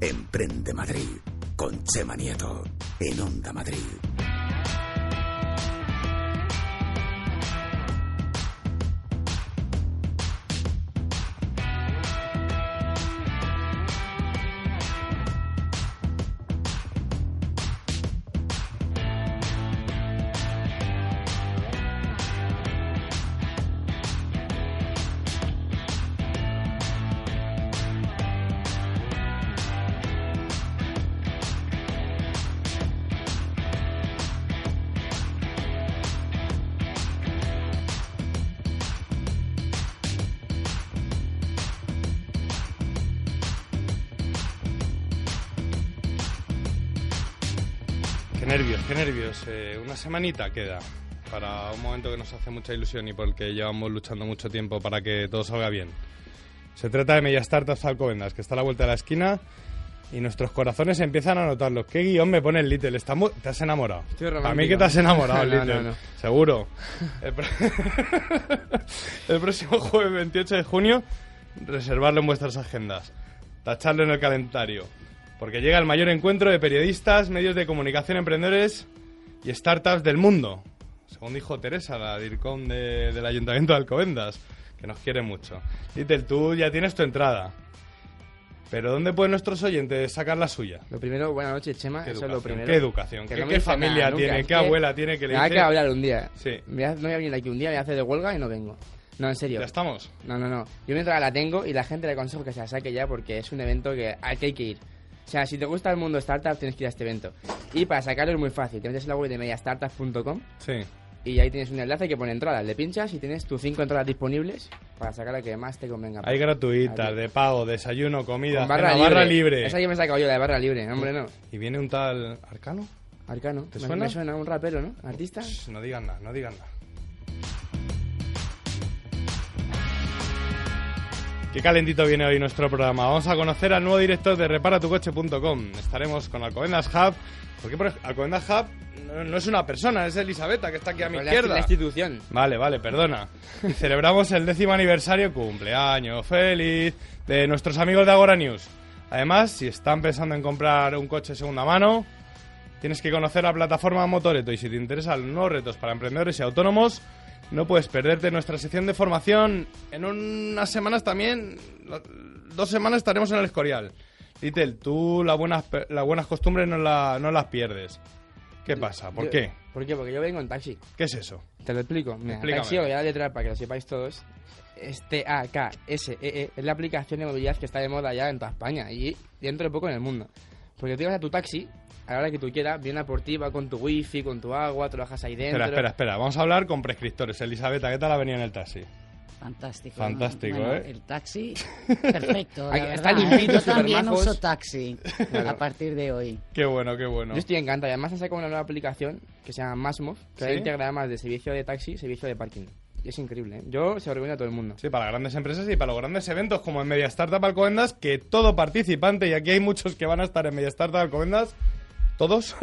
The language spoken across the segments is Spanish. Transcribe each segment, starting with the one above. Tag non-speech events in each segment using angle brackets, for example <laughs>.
Emprende Madrid con Chema Nieto en Onda Madrid. Una semanita queda para un momento que nos hace mucha ilusión y porque llevamos luchando mucho tiempo para que todo salga bien. Se trata de Media Startups Alcobendas, que está a la vuelta de la esquina y nuestros corazones empiezan a notarlo. ¿Qué guion me pone el Little? ¿Te has enamorado? A mí que te has enamorado, <laughs> No, no, Little. no. Seguro. El, pro- <laughs> el próximo jueves 28 de junio, reservarlo en vuestras agendas. Tacharlo en el calendario. Porque llega el mayor encuentro de periodistas, medios de comunicación, emprendedores y startups del mundo. Según dijo Teresa, la DIRCOM de- del Ayuntamiento de Alcobendas, que nos quiere mucho. Little, tú ya tienes tu entrada. Pero ¿dónde pueden nuestros oyentes sacar la suya? Lo primero, buenas noches, Chema. ¿Qué Eso es lo primero. ¿Qué educación? ¿Qué, no familia nunca, tiene? ¿Qué abuela tiene que le Me dice? que hablar un día. Sí. Me voy a- no voy a venir aquí un día, me hace de huelga y no vengo. No, en serio. ¿Ya estamos? No, no, no. Yo mientras la tengo y la gente le aconsejo que se la saque ya porque es un evento que al que hay que ir. O sea, si te gusta el mundo startup, tienes que ir a este evento. Y para sacarlo es muy fácil. Te metes en la web de mediastartup.com Sí. y ahí tienes un enlace que pone entradas. Le pinchas y tienes tus cinco entradas disponibles para sacar la que más te convenga. Hay gratuitas, de pago, desayuno, comida, Con barra cena, libre. barra libre. Esa yo me he sacado yo, la de barra libre. Hombre, no. Y viene un tal Arcano. Arcano. ¿Te Me- suena? Me suena un rapero, ¿no? Artista. Shh, no digan nada, no digan nada. Qué calentito viene hoy nuestro programa. Vamos a conocer al nuevo director de reparatucoche.com. Estaremos con Alcobendas Hub. Porque por ej- Alcobendas Hub no, no es una persona, es Elisabetta, que está aquí a mi la- izquierda. La institución. Vale, vale, perdona. Y <laughs> celebramos el décimo aniversario, cumpleaños feliz, de nuestros amigos de Agora News. Además, si están pensando en comprar un coche segunda mano, tienes que conocer la plataforma Motoreto. Y si te interesan los nuevos retos para emprendedores y autónomos, no puedes perderte nuestra sección de formación. En unas semanas también, dos semanas estaremos en el Escorial. Little, tú las buenas, las buenas costumbres no, la- no las pierdes. ¿Qué pasa? ¿Por Yo- qué? ¿Por qué? Porque yo vengo en taxi. ¿Qué es eso? Te lo explico. Mira, taxi, voy a letra para que lo sepáis todos. Es T-A-K-S-E-E. E Es la aplicación de movilidad que está de moda ya en toda España y dentro de poco en el mundo. Porque tú llegas a tu taxi, a la hora que tú quieras, viene a por ti, va con tu wifi, con tu agua, te lo dejas ahí dentro. Espera, espera, espera. Vamos a hablar con prescriptores. Elisabetta, ¿qué tal ha venido en el taxi? Fantástico. Fantástico, Bueno, ¿eh? El taxi, <laughs> perfecto. La está verdad, ¿eh? limpito, Yo también uso taxi a partir de hoy. Qué bueno, qué bueno. Yo estoy encantado. Y además han sacado una nueva aplicación que se llama Masmov, que ¿Sí? integra además de servicio de taxi y servicio de parking. Y es increíble, ¿eh? Yo se lo recomiendo a todo el mundo. Sí, para grandes empresas y para los grandes eventos como en Media Startup Alcobendas, que todo participante, y aquí hay muchos que van a estar en Media Startup Alcobendas, todos,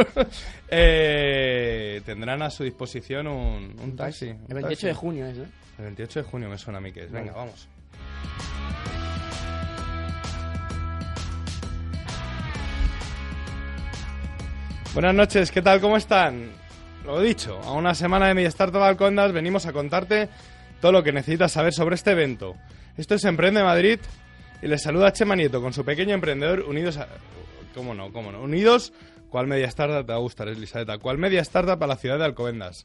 <laughs> eh, tendrán a su disposición un, un taxi. un El 28 taxi. de junio es, ¿no? El 28 de junio me suena a mí que es. Venga, Vale. vamos. Buenas noches, ¿qué tal? ¿Cómo están? Lo dicho, a una semana de mi Startup Alcondas venimos a contarte todo lo que necesitas saber sobre este evento. Esto es Emprende Madrid y les saluda Chema Nieto con su pequeño emprendedor unidos a... ¿Cómo no? ¿Cómo no? Unidos, ¿cuál media startup te va a gustar, Elisabetta? ¿Cuál media startup a la ciudad de Alcobendas?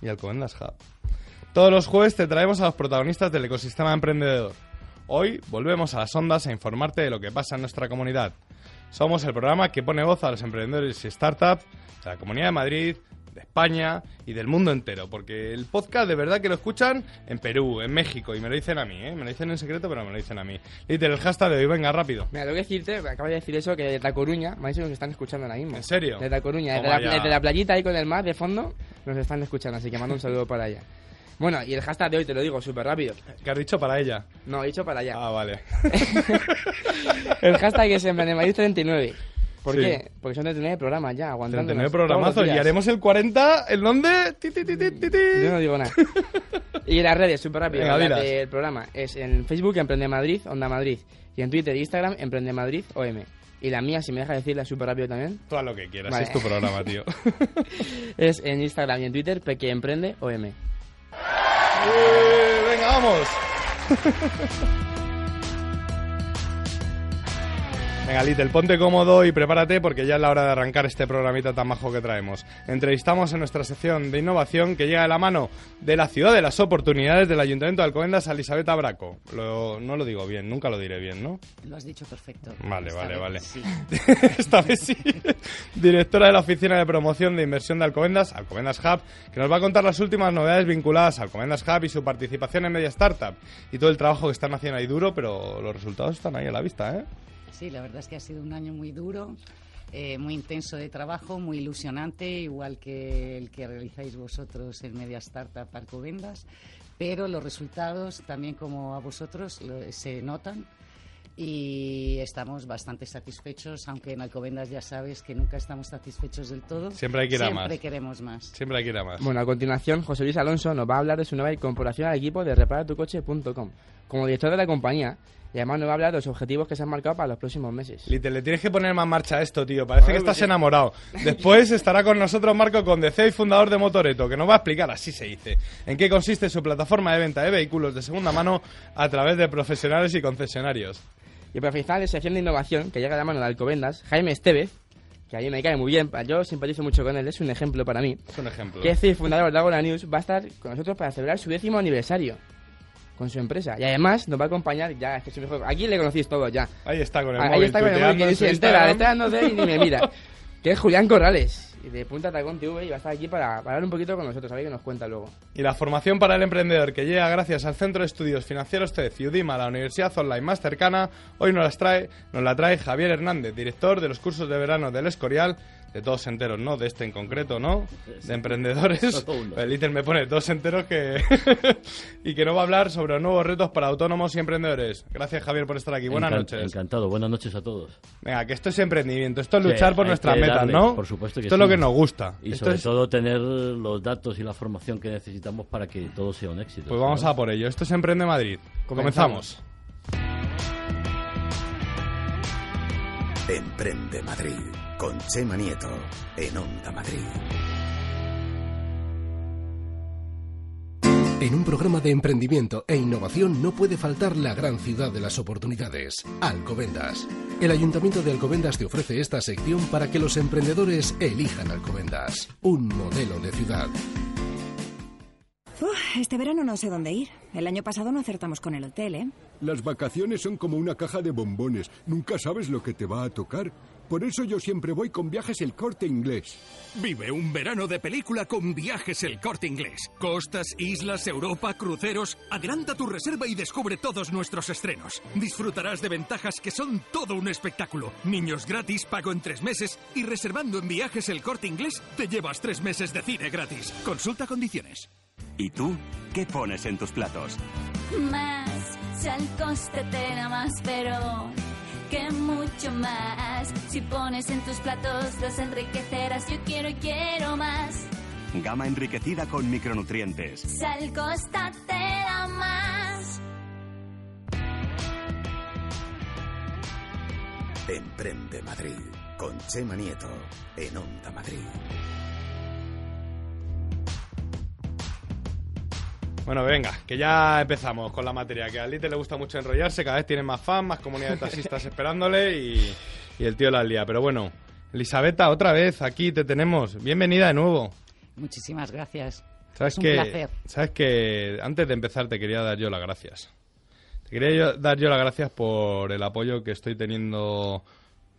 Y Alcobendas Hub. Todos los jueves te traemos a los protagonistas del ecosistema emprendedor. Hoy volvemos a las ondas a informarte de lo que pasa en nuestra comunidad. Somos el programa que pone voz a los emprendedores y startups de la Comunidad de Madrid, de España y del mundo entero. Porque el podcast de verdad que lo escuchan en Perú, en México, y me lo dicen a mí, ¿eh? Me lo dicen en secreto, pero me lo dicen a mí. Líder, el hashtag de hoy, venga, rápido. Mira, tengo que decirte, acabo de decir eso, que desde La Coruña, me han dicho que nos están escuchando ahora mismo. ¿En serio? Desde La Coruña, desde la, desde la playita ahí con el mar de fondo, nos están escuchando, así que mando un saludo para allá. Bueno, y el hashtag de hoy te lo digo súper rápido. ¿Qué has dicho para ella? No, he dicho para allá. Ah, vale. <laughs> El hashtag es Madrid 39. ¿Por Sí. qué? Porque son 39 programas ya, aguantando. 39 programazos y haremos el 40, ¿el dónde? Ti, ti, ti, ti, ti, ti. Yo no digo nada. <laughs> Y las redes, súper rápido. Venga, dilas. del programa es en Facebook Emprende Madrid, Onda Madrid. Y en Twitter e Instagram Emprende Madrid, OM. Y la mía, si me deja decirla súper rápido también, haz lo que quieras, Vale. es tu programa, tío. <laughs> <laughs> es en Instagram y en Twitter Peque Emprende, OM. Eh, venga, vamos. Venga, Little, ponte cómodo y prepárate porque ya es la hora de arrancar este programita tan majo que traemos. Entrevistamos en nuestra sección de innovación que llega de la mano de la ciudad de las oportunidades del Ayuntamiento de Alcobendas a Elisabeth Braco. Lo- no lo digo bien, nunca lo diré bien, ¿no? Lo has dicho perfecto. Vale, Esta vale, vez vale. sí. <laughs> Esta vez sí. Directora de la Oficina de Promoción de Inversión de Alcobendas, Alcobendas Hub, que nos va a contar las últimas novedades vinculadas a Alcobendas Hub y su participación en Media Startup. Y todo el trabajo que están haciendo ahí duro, pero los resultados están ahí a la vista, ¿eh? Sí, la verdad es que ha sido un año muy duro, eh, muy intenso de trabajo, muy ilusionante, igual que el que realizáis vosotros en Media Startup Alcobendas, pero los resultados también como a vosotros lo- se notan y estamos bastante satisfechos, aunque en Alcobendas ya sabes que nunca estamos satisfechos del todo. Siempre hay que ir a Siempre más. queremos más. Siempre hay que ir a más. Bueno, a continuación, José Luis Alonso nos va a hablar de su nueva incorporación al equipo de reparatucoche.com como director de la compañía y además nos va a hablar de los objetivos que se han marcado para los próximos meses. Little, le tienes que poner más marcha a esto, tío. Parece que estás enamorado. Después estará con nosotros Marco Condecey, fundador de Motoreto, que nos va a explicar, así se dice, en qué consiste su plataforma de venta de vehículos de segunda mano a través de profesionales y concesionarios. Y para finalizar, la sección de innovación que llega de la mano de Alcobendas, Jaime Estevez, que a mí me cae muy bien, yo simpatizo mucho con él, es un ejemplo para mí, Es un ejemplo. que es el fundador de Agora News, va a estar con nosotros para celebrar su décimo aniversario con su empresa. Y además nos va a acompañar, ya, es que es un mejor- aquí le conocéis todos ya. Ahí está con el Ahí móvil, está con el móvil, que su entera, está dando de y ni me mira. <laughs> Que es Julián Corrales, y de Punta Tacón TV, y va a estar aquí para, para hablar un poquito con nosotros, a ver qué nos cuenta luego. Y la formación para el emprendedor que llega gracias al Centro de Estudios Financieros TED y UDIMA, la universidad online más cercana, hoy nos, las trae, nos la trae Javier Hernández, director de los cursos de verano del Escorial, de todos enteros, ¿no? De este en concreto, ¿no? De emprendedores. El ítem me pone todos enteros que... <laughs> y que no va a hablar sobre los nuevos retos para autónomos y emprendedores. Gracias, Javier, por estar aquí. Buenas Encan- noches. Encantado, buenas noches a todos. Venga, que esto es emprendimiento, esto es Sí, luchar por nuestras metas, darle, ¿no? por supuesto que Esto es lo que nos gusta. Y Esto sobre es- todo tener los datos y la formación que necesitamos para que todo sea un éxito. Pues vamos ¿no? a por ello. Esto es Emprende Madrid. Comenzamos. Comenzamos. Emprende Madrid. Con Chema Nieto. En Onda Madrid. En un programa de emprendimiento e innovación no puede faltar la gran ciudad de las oportunidades, Alcobendas. El Ayuntamiento de Alcobendas te ofrece esta sección para que los emprendedores elijan Alcobendas, un modelo de ciudad. Uf, este verano no sé dónde ir. El año pasado no acertamos con el hotel, ¿eh? Las vacaciones son como una caja de bombones. Nunca sabes lo que te va a tocar. Por eso yo siempre voy con viajes el corte inglés. Vive un verano de película con viajes el corte inglés. Costas, islas, Europa, cruceros. Adelanta tu reserva y descubre todos nuestros estrenos. Disfrutarás de ventajas que son todo un espectáculo. Niños gratis, pago en tres meses y reservando en viajes el corte inglés te llevas tres meses de cine gratis. Consulta condiciones. ¿Y tú? ¿Qué pones en tus platos? Más, si al coste te da más, pero que mucho más. Si pones en tus platos, los enriquecerás. Yo quiero y quiero más. Gama enriquecida con micronutrientes. Sal Costa te da más. Emprende Madrid. Con Chema Nieto. En Onda Madrid. Bueno, venga, que ya empezamos con la materia. Que a Lite le gusta mucho enrollarse, cada vez tiene más fans, más comunidad de taxistas esperándole y, y el tío la lía. Pero bueno, Elisabetta, otra vez aquí te tenemos. Bienvenida de nuevo. Muchísimas gracias. ¿Sabes Es un que, placer. Sabes que antes de empezar te quería dar yo las gracias. Te quería yo- dar yo las gracias por el apoyo que estoy teniendo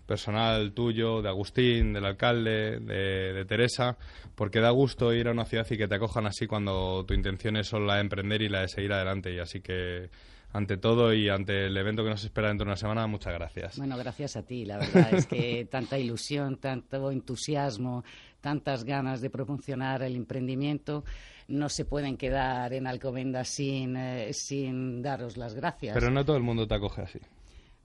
personal tuyo, de Agustín, del alcalde, de, de Teresa, porque da gusto ir a una ciudad y que te acojan así cuando tu intención es solo la de emprender y la de seguir adelante. Y así que, ante todo y ante el evento que nos espera dentro de una semana, muchas gracias. Bueno, gracias a ti. La verdad es que <laughs> tanta ilusión, tanto entusiasmo, tantas ganas de promocionar el emprendimiento no se pueden quedar en Alcobendas sin, eh, sin daros las gracias. Pero no todo el mundo te acoge así.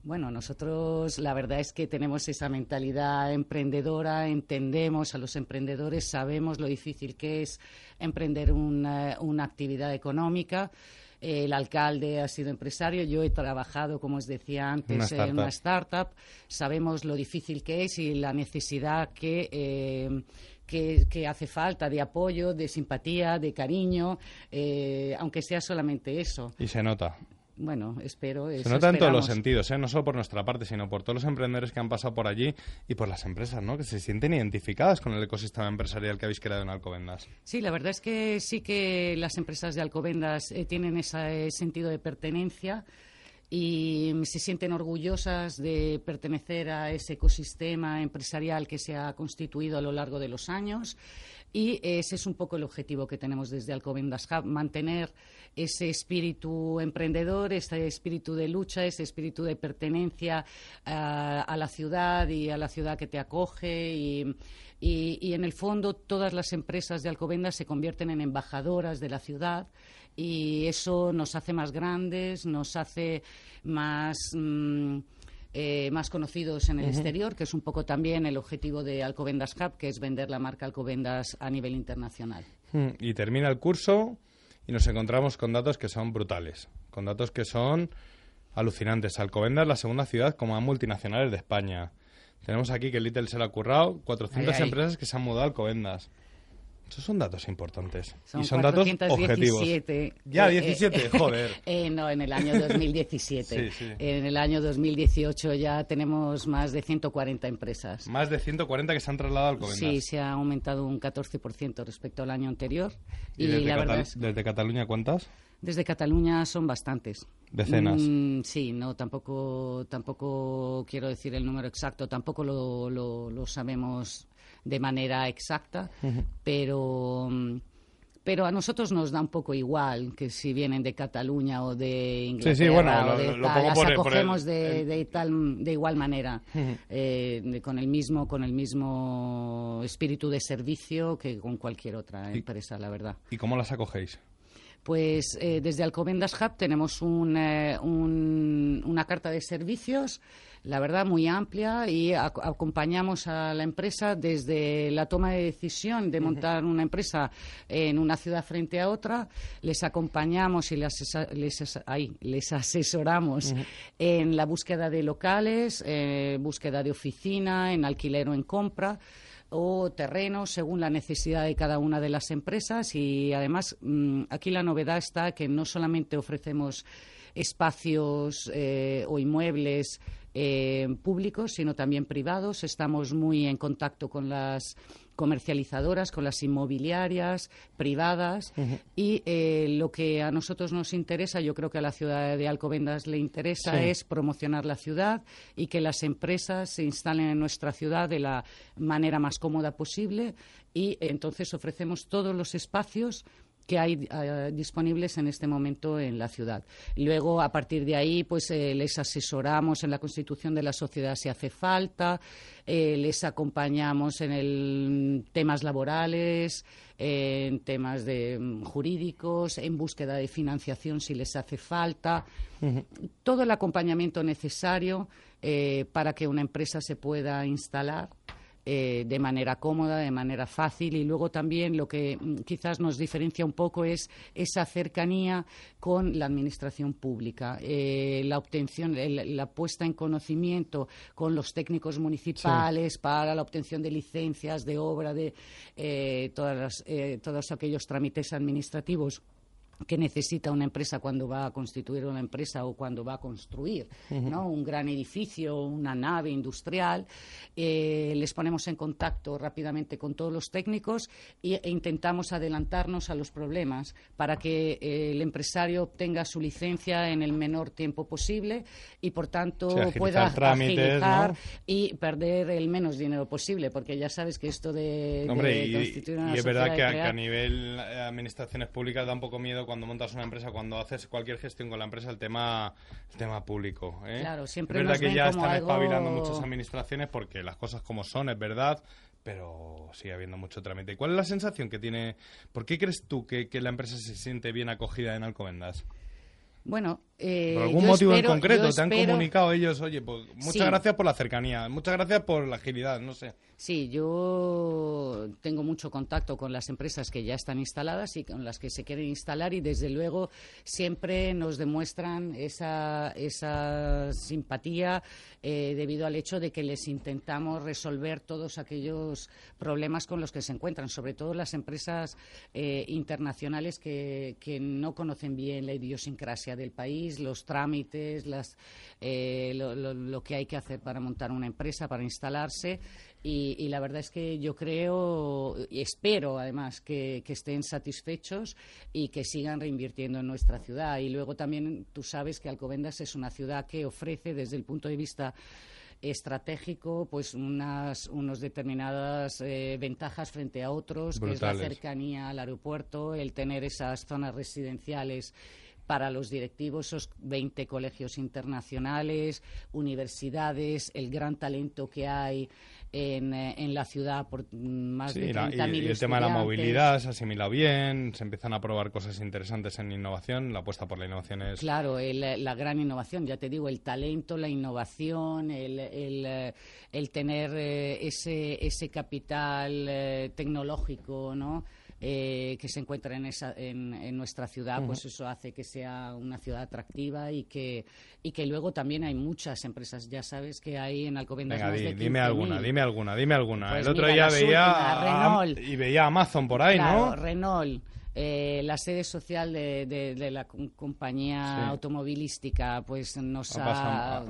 Bueno, nosotros la verdad es que tenemos esa mentalidad emprendedora, entendemos a los emprendedores, sabemos lo difícil que es emprender una, una actividad económica. El alcalde ha sido empresario, yo he trabajado, como os decía antes, Una en una startup. Sabemos lo difícil que es y la necesidad que, eh, que, que hace falta de apoyo, de simpatía, de cariño, eh, aunque sea solamente eso. Y se nota. Bueno, espero. Se eso nota en todos los esperamos. sentidos, ¿eh? no solo por nuestra parte, sino por todos los emprendedores que han pasado por allí y por las empresas, ¿no? que se sienten identificadas con el ecosistema empresarial que habéis creado en Alcobendas. Sí, la verdad es que sí que las empresas de Alcobendas eh, tienen ese sentido de pertenencia y se sienten orgullosas de pertenecer a ese ecosistema empresarial que se ha constituido a lo largo de los años. Y ese es un poco el objetivo que tenemos desde Alcobendas Hub, mantener ese espíritu emprendedor, ese espíritu de lucha, ese espíritu de pertenencia ah, a la ciudad y a la ciudad que te acoge y, y- y, en el fondo todas las empresas de Alcobendas se convierten en embajadoras de la ciudad y eso nos hace más grandes, nos hace más, mm, eh, más conocidos en el exterior, que es un poco también el objetivo de Alcobendas Hub, que es vender la marca Alcobendas a nivel internacional. Hmm, Y termina el curso y nos encontramos con datos que son brutales, con datos que son alucinantes. Alcobendas es la segunda ciudad como más multinacionales de España. Tenemos aquí que Little se lo ha currado, 400 Ay, ay. empresas que se han mudado a Alcobendas. Esos son datos importantes. Son y son datos 417. objetivos. Ya, Eh, 17, eh, <laughs> joder. eh, no, en el año 2017. Sí, sí. En el año 2018 ya tenemos más de 140 empresas. Más de 140 que se han trasladado a Alcobendas. Sí, se ha aumentado un 14% respecto al año anterior. ¿Y, Y, desde, la Catal- es desde Cataluña cuántas? desde Cataluña son bastantes. Decenas. Mm, sí, no, tampoco, tampoco quiero decir el número exacto, tampoco lo, lo- lo sabemos de manera exacta, pero, mm, pero a nosotros nos da un poco igual que si vienen de Cataluña o de Inglaterra Sí, sí, bueno, o de lo tal, las por el- por el- acogemos de, el- de tal, de igual manera, eh, de- con el mismo, con el mismo espíritu de servicio que con cualquier otra empresa, la verdad. ¿Y cómo las acogéis? Pues eh, desde Alcobendas Hub tenemos un, eh, un- una carta de servicios, la verdad muy amplia, y ac- acompañamos a la empresa desde la toma de decisión de montar una empresa en una ciudad frente a otra. Les acompañamos y les, les, ay, les asesoramos en la búsqueda de locales, eh, búsqueda de oficina, en alquiler o en compra o terrenos según la necesidad de cada una de las empresas y además mm, aquí la novedad está que no solamente ofrecemos espacios eh, o inmuebles eh, públicos sino también privados. Estamos muy en contacto con las comercializadoras, con las inmobiliarias privadas. Y eh, lo que a nosotros nos interesa, yo creo que a la ciudad de Alcobendas le interesa Sí. es promocionar la ciudad y que las empresas se instalen en nuestra ciudad de la manera más cómoda posible. Y entonces ofrecemos todos los espacios que hay eh, disponibles en este momento en la ciudad. Luego, a partir de ahí, pues eh, les asesoramos en la constitución de la sociedad si hace falta, eh, les acompañamos en el temas laborales, en temas de mm, jurídicos, en búsqueda de financiación si les hace falta. Todo el acompañamiento necesario para que una empresa se pueda instalar eh, de manera cómoda, de manera fácil. Y luego también lo que mm, quizás nos diferencia un poco es esa cercanía con la administración pública, eh, la obtención, el- la puesta en conocimiento con los técnicos municipales para la obtención de licencias de obra, de eh, todas las- eh, todos aquellos trámites administrativos que necesita una empresa cuando va a constituir una empresa o cuando va a construir. ¿no? un gran edificio, una nave industrial. Eh, les ponemos en contacto rápidamente con todos los técnicos e intentamos adelantarnos a los problemas para que eh, el empresario obtenga su licencia en el menor tiempo posible y, por tanto, Sí, pueda trámites, agilizar ¿no? y perder el menos dinero posible, porque ya sabes que esto de, y, constituir una y es verdad que a, que a crear- nivel eh, administraciones públicas da un poco miedo cuando montas una empresa, cuando haces cualquier gestión con la empresa, el tema, el tema público. ¿eh? Claro, siempre Es verdad nos que ven ya como están algo- espabilando muchas administraciones porque las cosas como son, es verdad, pero sigue habiendo mucho trámite. ¿Y cuál es la sensación que tiene? ¿Por qué crees tú que, que la empresa se siente bien acogida en Alcobendas? Bueno, Eh, ¿Por algún motivo en concreto te han espero- comunicado ellos? Oye, pues muchas Sí. gracias por la cercanía, muchas gracias por la agilidad, no sé. Sí, yo tengo mucho contacto con las empresas que ya están instaladas y con las que se quieren instalar y desde luego siempre nos demuestran esa, esa simpatía eh, debido al hecho de que les intentamos resolver todos aquellos problemas con los que se encuentran, sobre todo las empresas eh, internacionales que, que no conocen bien la idiosincrasia del país, los trámites, las, eh, lo, lo- lo que hay que hacer para montar una empresa, para instalarse. Y, y la verdad es que yo creo y espero además que, que estén satisfechos y que sigan reinvirtiendo en nuestra ciudad. Y luego también tú sabes que Alcobendas es una ciudad que ofrece desde el punto de vista estratégico pues unas unos determinadas eh, ventajas frente a otros que es la cercanía al aeropuerto el tener esas zonas residenciales para los directivos, esos 20 colegios internacionales, universidades, el gran talento que hay en, eh, en la ciudad por más Sí, de la- 30.000 y, y el tema de la movilidad se ha asimilado bien, se empiezan a probar cosas interesantes en innovación, la apuesta por la innovación es... Claro, el- la gran innovación, ya te digo, el talento, la innovación, el, el, eh, el tener eh, ese, ese capital eh, tecnológico, ¿no? Eh, que se encuentra en, esa, en, en nuestra ciudad, pues eso hace que sea una ciudad atractiva y que, y que luego también hay muchas empresas. Ya sabes que hay en Alcobendas Venga, más di- de dime 15.000. alguna, dime alguna, dime alguna. Pues el otro día veía últimas, a- Renault. y veía Amazon por ahí, Claro, ¿no? Renault, eh, la sede social de, de- de la com- compañía Sí. automovilística, pues nos Ha ha,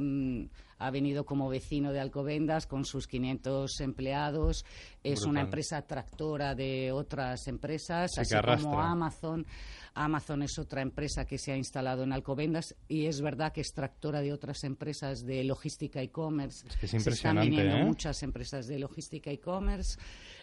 ha venido como vecino de Alcobendas con sus 500 empleados. Es Brutal. una empresa tractora de otras empresas, Sí, así como. Amazon. Amazon es otra empresa que se ha instalado en Alcobendas y es verdad que es tractora de otras empresas de logística e-commerce. Es que es Se están impresionante, viniendo ¿eh? muchas empresas de logística e-commerce.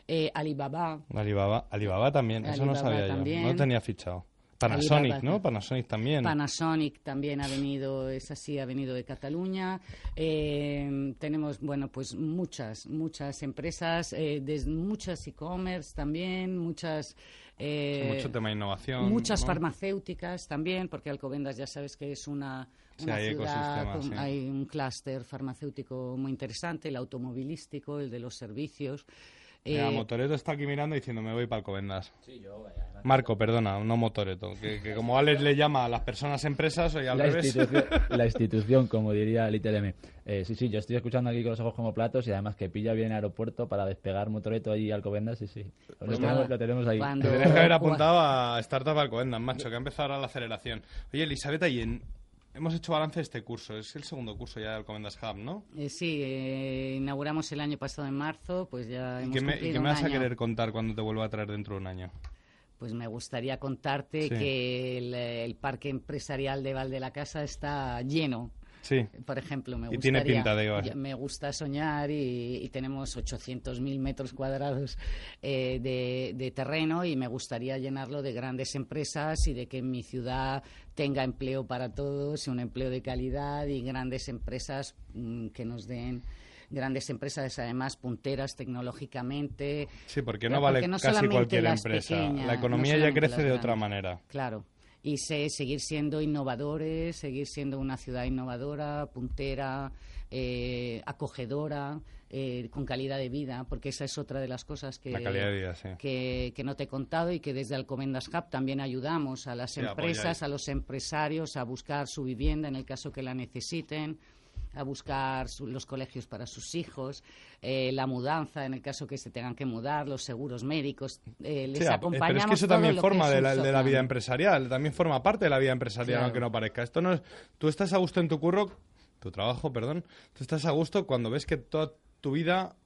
Eh, Alibaba, Alibaba, Alibaba también, eso no sabía yo, no tenía fichado. Panasonic. ¿no? Panasonic también. Panasonic también ha venido, es así, ha venido de Cataluña. Eh, tenemos, bueno, pues muchas, muchas empresas, eh, des- muchas e-commerce también, muchas... eh, mucho tema de innovación. Muchas ¿no? farmacéuticas también, porque Alcobendas ya sabes que es una, Sí, hay ciudad, ecosistema, con- sí. hay un clúster farmacéutico muy interesante, el automovilístico, el de los servicios. Mira, Eh, Motoreto está aquí mirando diciendo me voy para Alcobendas. Marco, perdona, no Motoreto. Que, que como Alex le llama a las personas empresas, oye, al la, revés. institución, la <laughs> institución, como diría Little M. Eh, sí, sí, yo estoy escuchando aquí con los ojos como platos y además que pilla bien aeropuerto para despegar Motoreto allí a Alcobendas, sí, sí. Lo, Pues tenemos, nada, lo tenemos ahí. cuando- Te tienes que haber apuntado a Startup Alcobendas, macho, que ha empezado ahora la aceleración. Oye, Elizabeth, y en- hemos hecho balance de este curso. Es el segundo curso ya de Alcobendas Hub, ¿no? eh, sí, eh, inauguramos el año pasado en marzo, pues ya ¿Y hemos qué me, y qué me vas a querer contar cuando te vuelva a traer dentro de un año? Pues me gustaría contarte Sí. que el, el parque empresarial de Val de la Casa está lleno. Sí. Por ejemplo, me Y gustaría, tiene pinta de- ya- me gusta soñar y, y tenemos 800.000 metros cuadrados eh, de, de terreno y me gustaría llenarlo de grandes empresas y de que mi ciudad tenga empleo para todos, un empleo de calidad y grandes empresas mm, que nos den grandes empresas además punteras tecnológicamente Sí, porque no vale porque no casi cualquier empresa. pequeñas, la no economía ya crece de otra manera. Claro. Y sé, seguir siendo innovadores, seguir siendo una ciudad innovadora, puntera, eh, acogedora, eh, con calidad de vida, porque esa es otra de las cosas que, La calidad de vida, sí. que, que no te he contado y que desde Alcomendas Hub también ayudamos a las Sí, empresas, apoyáis. a los empresarios a buscar su vivienda en el caso que la necesiten a buscar su- los colegios para sus hijos, eh, la mudanza en el caso que se tengan que mudar, los seguros médicos, eh, les Sí, acompañamos pero es que eso también forma es de la, de la software. vida empresarial, también forma parte de la vida empresarial, Claro. aunque no parezca. Esto no es, tú estás a gusto en tu curro, tu trabajo, perdón, tú estás a gusto cuando ves que toda tu vida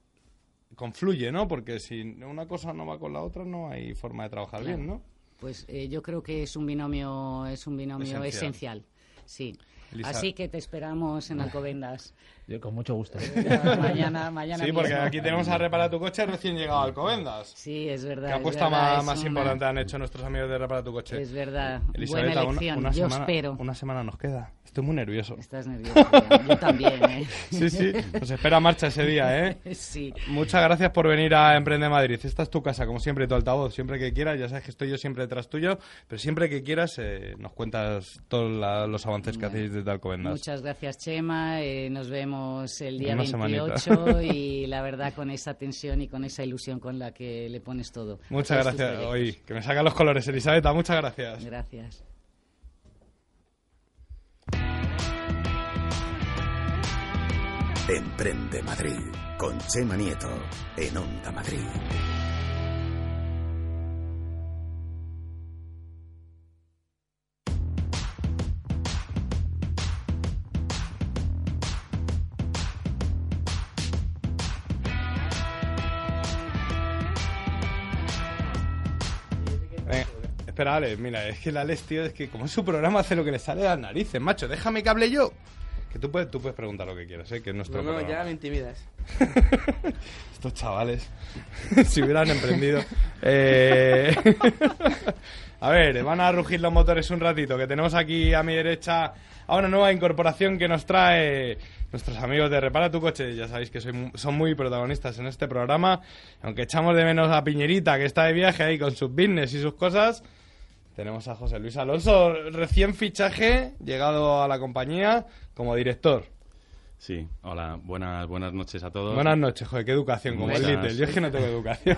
confluye, ¿no? Porque si una cosa no va con la otra, no hay forma de trabajar Claro. bien, ¿no? Pues eh, yo creo que es un binomio, es un binomio Esencial. esencial. Sí. Elisa- Así que te esperamos en Alcobendas. Yo con mucho gusto. <laughs> mañana, mañana Sí, porque mismo. aquí tenemos a reparar tu coche recién llegado a Alcobendas. Sí, es verdad. ¿Qué es apuesta verdad, más, más una- importante han hecho nuestros amigos de Repara tu coche? Es verdad. Elisabetta, Buena una- elección. Una, Yo semana, espero. Una semana nos queda. Estoy muy nervioso. Estás nervioso. Yo también, ¿eh? <laughs> Sí, sí. Nos espera marcha ese día, ¿eh? <laughs> Sí. Muchas gracias por venir a Emprende Madrid. Esta es tu casa, como siempre, tu altavoz. Siempre que quieras, ya sabes que estoy yo siempre detrás tuyo, pero siempre que quieras eh, nos cuentas todos la- los avances que hacéis desde Alcobendas. Muchas gracias, Chema. Eh, nos vemos el día Una 28 semanita. y <laughs> la verdad con esa tensión y con esa ilusión con la que le pones todo. Muchas gracias. Hoy, que me sacan los colores, Elisabetta. Muchas gracias. Gracias. Emprende Madrid con Chema Nieto en Onda Madrid. Espera, Ale, mira, es que el Alex, tío, es que como es su programa, hace lo que le sale a las narices, macho. Déjame que hable yo. Que tú puedes, tú puedes preguntar lo que quieras, ¿eh? Que es nuestro No, no, programa. ya me intimidas. <laughs> Estos chavales, <laughs> si hubieran emprendido. Eh, <laughs> a ver, van a rugir los motores un ratito, que tenemos aquí a mi derecha a una nueva incorporación que nos trae nuestros amigos de Repara tu coche. Ya sabéis que soy son muy protagonistas en este programa. Aunque echamos de menos a Piñerita, que está de viaje ahí con sus business y sus cosas. Tenemos a José Luis Alonso, recién fichaje, llegado a la compañía como director. Sí, hola, buenas, buenas noches a todos. Buenas noches, joder, qué educación, como el Little. Yo es que no tengo <laughs> educación.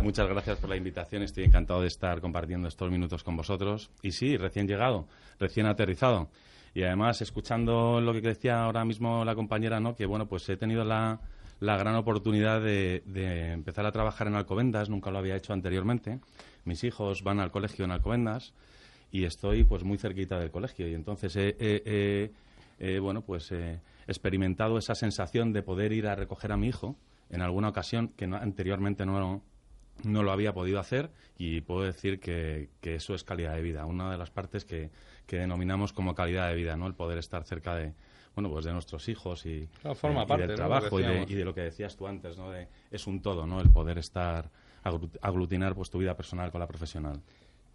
Muchas gracias por la invitación, estoy encantado de estar compartiendo estos minutos con vosotros. Y sí, recién llegado, recién aterrizado. Y además, escuchando lo que decía ahora mismo la compañera, ¿no? que bueno, pues he tenido la, la gran oportunidad de, de empezar a trabajar en Alcobendas, nunca lo había hecho anteriormente. Mis hijos van al colegio en Alcobendas y estoy pues muy cerquita del colegio. Y entonces he, he- he- he, bueno, pues, he experimentado esa sensación de poder ir a recoger a mi hijo en alguna ocasión que no- anteriormente no, no lo había podido hacer y puedo decir que, que eso es calidad de vida, una de las partes que, que denominamos como calidad de vida, ¿no? El poder estar cerca de bueno, pues de nuestros hijos y, Claro, forma y- del trabajo y de, decíamos. y de lo que decías tú antes, ¿no? De, es un todo, ¿no? El poder estar aglutinar pues tu vida personal con la profesional.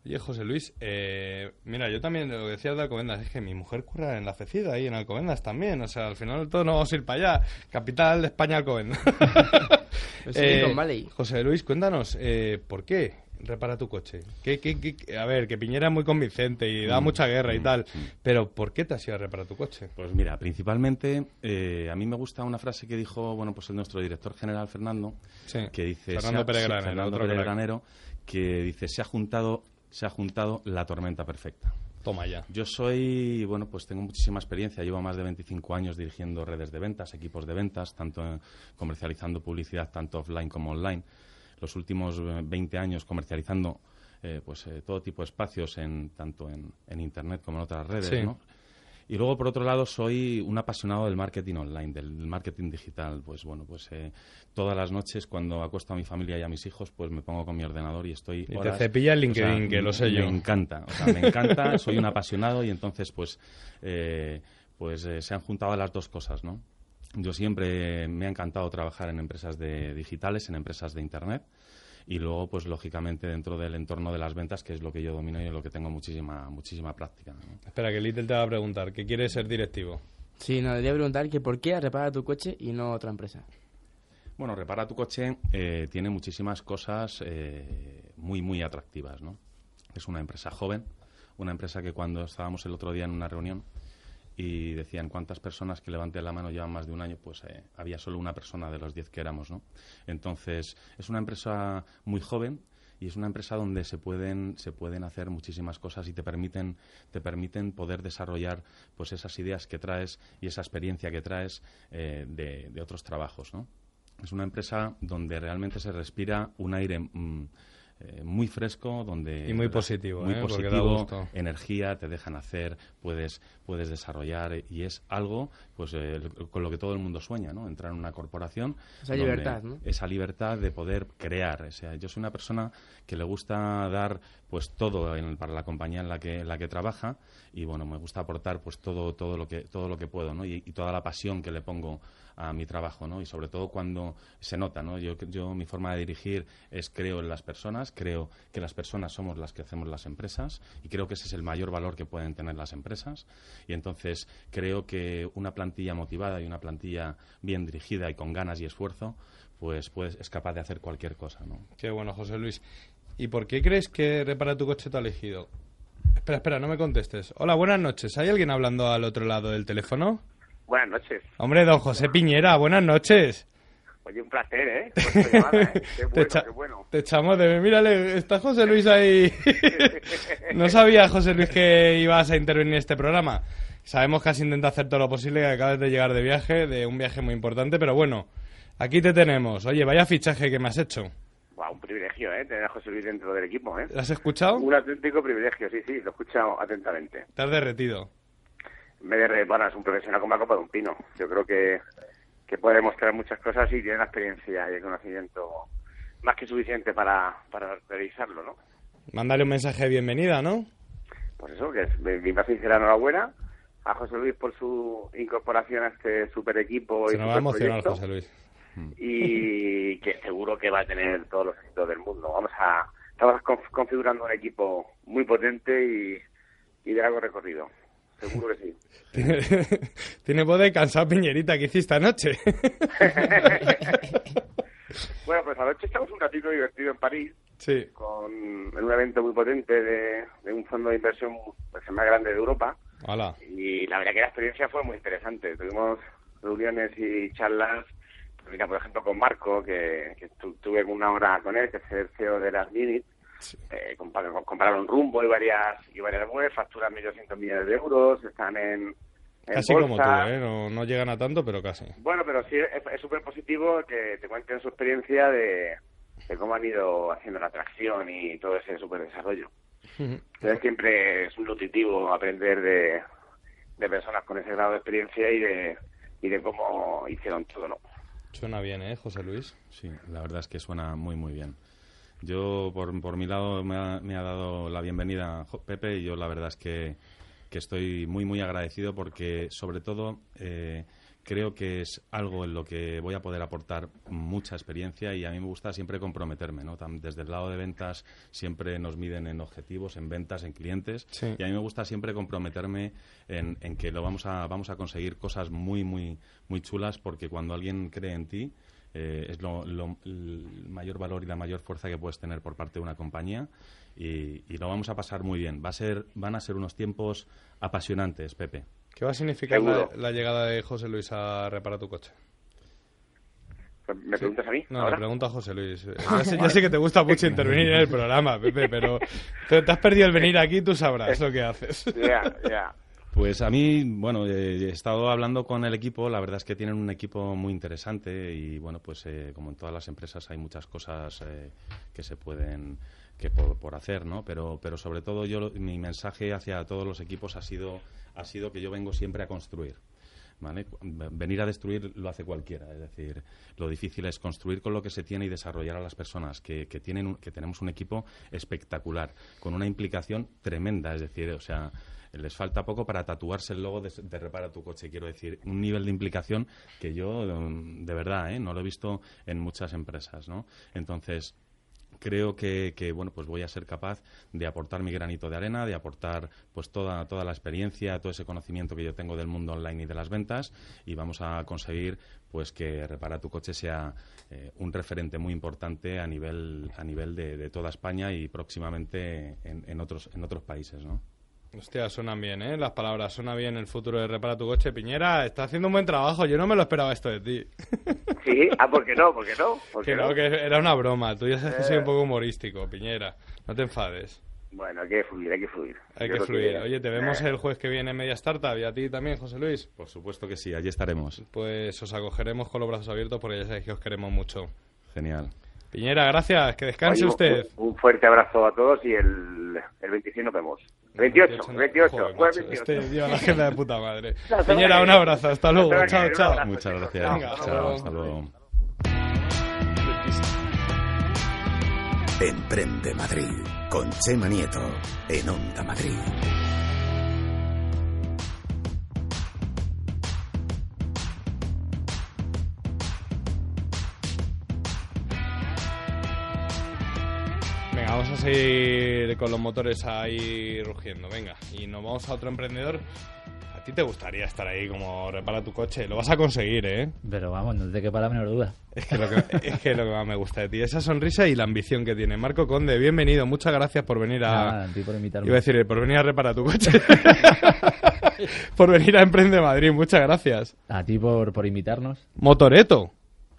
Oye, José Luis, eh, mira, yo también lo que decías de Alcobendas, es que mi mujer curra en la FECID ahí en Alcobendas también, o sea, al final todos nos vamos a ir para allá, capital de España, Alcobendas. <laughs> Pues Valley. <laughs> José Luis, cuéntanos, eh, ¿por qué repara tu coche? ¿Qué, qué- qué- a ver, que Piñera es muy convincente y da Mm, mucha guerra y mm, tal, mm. pero ¿por qué te has ido a reparar tu coche? Pues mira, principalmente eh, a mí me gusta una frase que dijo, bueno, pues el nuestro director general Fernando, Sí, que dice Fernando Peregranero, sí, Fernando. Peregranero, que dice se ha juntado se ha juntado la tormenta perfecta. Toma ya. Yo soy, bueno, pues tengo muchísima experiencia, llevo más de 25 años dirigiendo redes de ventas, equipos de ventas, tanto comercializando publicidad tanto offline como online. Los últimos eh, 20 años comercializando eh, pues eh, todo tipo de espacios en tanto en, en internet como en otras redes, Sí. ¿no? Y luego, por otro lado, soy un apasionado del marketing online, del marketing digital. Pues bueno, pues eh, todas las noches cuando acuesto a mi familia y a mis hijos, pues me pongo con mi ordenador y estoy Y te cepilla el o sea, LinkedIn, que lo sé me yo. encanta, o sea, me encanta, <laughs> soy un apasionado y entonces pues eh, pues eh, se han juntado las dos cosas, ¿no? Yo siempre me ha encantado trabajar en empresas de digitales, en empresas de internet y luego pues lógicamente dentro del entorno de las ventas, que es lo que yo domino y en lo que tengo muchísima muchísima práctica. ¿no? Espera, que Little te va a preguntar, ¿qué quiere ser directivo? Sí, no, debería preguntar que por qué repara tu coche y no otra empresa. Bueno, Repara tu coche eh, tiene muchísimas cosas eh, muy, muy atractivas, ¿no? Es una empresa joven, una empresa que cuando estábamos el otro día en una reunión y decían cuántas personas que levanten la mano llevan más de un año, pues eh, había solo una persona de los diez que éramos, ¿no? Entonces, es una empresa muy joven y es una empresa donde se pueden se pueden hacer muchísimas cosas y te permiten te permiten poder desarrollar pues esas ideas que traes y esa experiencia que traes eh, de, otros trabajos, ¿no? Es una empresa donde realmente se respira un aire mm, eh, muy fresco, donde Y muy positivo, muy ¿eh? Positivo, energía, te dejan hacer, puedes puedes desarrollar y es algo pues eh, con lo que todo el mundo sueña, ¿no? Entrar en una corporación Esa libertad, ¿no? esa libertad de poder crear. O sea, yo soy una persona que le gusta dar pues todo para la compañía en la que en la que trabaja y bueno me gusta aportar pues todo todo lo que todo lo que puedo, ¿no? Y, y toda la pasión que le pongo a mi trabajo, ¿no? Y sobre todo cuando se nota, ¿no? Yo, yo mi forma de dirigir es creo en las personas, creo que las personas somos las que hacemos las empresas y creo que ese es el mayor valor que pueden tener las empresas y entonces creo que una plantilla motivada y una plantilla bien dirigida y con ganas y esfuerzo pues, pues es capaz de hacer cualquier cosa, ¿no? Qué bueno, José Luis. ¿Y por qué crees que repara tu coche te ha elegido? Espera, espera, no me contestes. Hola, buenas noches. ¿Hay alguien hablando al otro lado del teléfono? Buenas noches. Hombre, don José Piñera, buenas noches. Oye, un placer, ¿eh? Llamada, ¿eh? <laughs> Qué Te, bueno, echa- qué bueno. te echamos de... Mírale, está José Luis ahí. <laughs> no sabía, José Luis, que ibas a intervenir en este programa. Sabemos que has intentado hacer todo lo posible, que acabas de llegar de viaje, de un viaje muy importante, pero bueno, aquí te tenemos. Oye, vaya fichaje que me has hecho. Un privilegio, ¿eh? Tener a José Luis dentro del equipo, ¿eh? ¿Lo has escuchado? Un auténtico privilegio, sí, sí, lo he escuchado atentamente. Te has derretido. Me de bueno, es un profesional como la copa de un pino. Yo creo que, que puede demostrar muchas cosas y tiene la experiencia y el conocimiento más que suficiente para, para realizarlo, ¿no? Mándale un mensaje de bienvenida, ¿no? Pues eso, que es mi más sincera enhorabuena a José Luis por su incorporación a este super equipo Se y nos va a emocionar. José Luis. Y <laughs> que seguro que va a tener todos los éxitos del mundo. Vamos a estamos conf- configurando un equipo muy potente y, y de largo recorrido. Seguro que sí. <laughs> Tiene, <laughs> tiene voz de cansado Piñerita que hiciste anoche. Bueno, pues anoche estamos un ratito divertido en París sí. con en un evento muy potente de, de un fondo de inversión pues, el más grande de Europa Hola. y la verdad que la experiencia fue muy interesante. Tuvimos reuniones y charlas, mira, por ejemplo, con Marco, que, que tu- tuve una hora con él, que es el CEO de las Minutes, eh, compar- compararon rumbo y varias y varias webs, facturan 1.200 millones de euros, están en, Casi como tú. ¿eh? No, no llegan a tanto, pero casi. Bueno, pero sí es súper positivo que te cuenten su experiencia de, de cómo han ido haciendo la atracción y todo ese súper desarrollo. Entonces siempre es nutritivo aprender de, de personas con ese grado de experiencia y de, y de cómo hicieron todo, ¿no? Suena bien, ¿eh, José Luis? Sí, la verdad es que suena muy, muy bien. Yo, por, por mi lado, me ha, me ha dado la bienvenida Pepe y yo la verdad es que, que estoy muy, muy agradecido porque, sobre todo, eh, creo que es algo en lo que voy a poder aportar mucha experiencia y a mí me gusta siempre comprometerme, ¿no? Desde el lado de ventas siempre nos miden en objetivos, en ventas, en clientes Sí. y a mí me gusta siempre comprometerme en, en que lo vamos a, vamos a conseguir cosas muy, muy, muy chulas porque cuando alguien cree en ti, eh, es lo, lo- el mayor valor y la mayor fuerza que puedes tener por parte de una compañía y, y lo vamos a pasar muy bien. Va a ser, van a ser unos tiempos apasionantes, Pepe. ¿Qué va a significar la, llegada de José Luis a reparar tu coche? ¿Me preguntas a mí? No, ahora? le pregunto a José Luis. Eh, Ya sé, ya sé que te gusta mucho <laughs> intervenir en el programa, Pepe, pero te, te has perdido el venir aquí, tú sabrás lo que haces. <laughs> Ya, ya. Pues a mí, bueno, eh, he estado hablando con el equipo, la verdad es que tienen un equipo muy interesante y, bueno, pues eh, como en todas las empresas hay muchas cosas eh, que se pueden, que por, por hacer, ¿no? Pero, pero sobre todo yo, lo- mi mensaje hacia todos los equipos ha sido, ha sido que yo vengo siempre a construir. ¿Vale? Venir a destruir lo hace cualquiera, es decir, lo difícil es construir con lo que se tiene y desarrollar a las personas, que, que tienen un- que tenemos un equipo espectacular, con una implicación tremenda, es decir, o sea, les falta poco para tatuarse el logo de, de Repara tu coche, quiero decir, un nivel de implicación que yo, de verdad, ¿eh? no lo he visto en muchas empresas, ¿no? Entonces, creo que, que, bueno pues voy a ser capaz de aportar mi granito de arena de aportar pues toda toda la experiencia todo ese conocimiento que yo tengo del mundo online y de las ventas y vamos a conseguir pues que repara tu coche sea eh, un referente muy importante a nivel a nivel de, de toda España y próximamente en, en otros en otros países no Hostia, suenan bien, ¿eh? Las palabras, suena bien el futuro de Repara tu coche. Piñera, está haciendo un buen trabajo. Yo no me lo esperaba esto de ti. Sí, ah, ¿por qué no? ¿Por qué no? ¿Por qué Que no, que era una broma. Tú ya sabes que soy un poco humorístico, Piñera. No te enfades. Bueno, hay que fluir, hay que fluir. Hay Yo que fluir. Oye, te vemos eh, el jueves que viene en Media Startup y a ti también, José Luis. Por supuesto que sí, allí estaremos. Pues os acogeremos con los brazos abiertos porque ya sabéis que os queremos mucho. Genial. Piñera, gracias. Que descanse oye, usted. Un, un fuerte abrazo a todos y el, el 26 nos vemos. 28, 28, Joder, jueves macho, 28. Este lleva la agenda de puta madre. <laughs> Piñera, un abrazo. Hasta luego. Hasta Chao, chao. Muchas gracias. Venga, Chao, hasta luego. Emprende Madrid con Chema Nieto en Onda Madrid. Venga, vamos a seguir con los motores ahí rugiendo. Venga, y nos vamos a otro emprendedor. A ti te gustaría estar ahí como repara tu coche. Lo vas a conseguir, ¿eh? Pero vamos, no te quepa la menor duda. Es que, lo que, es que lo que más me gusta de ti, esa sonrisa y la ambición que tiene. Marco Conde, bienvenido. Muchas gracias por venir a... Nada, a ti por invitarme. Iba a decir, por venir a reparar tu coche. <laughs> por venir a Emprende Madrid. Muchas gracias. A ti por, por invitarnos. Motoreto.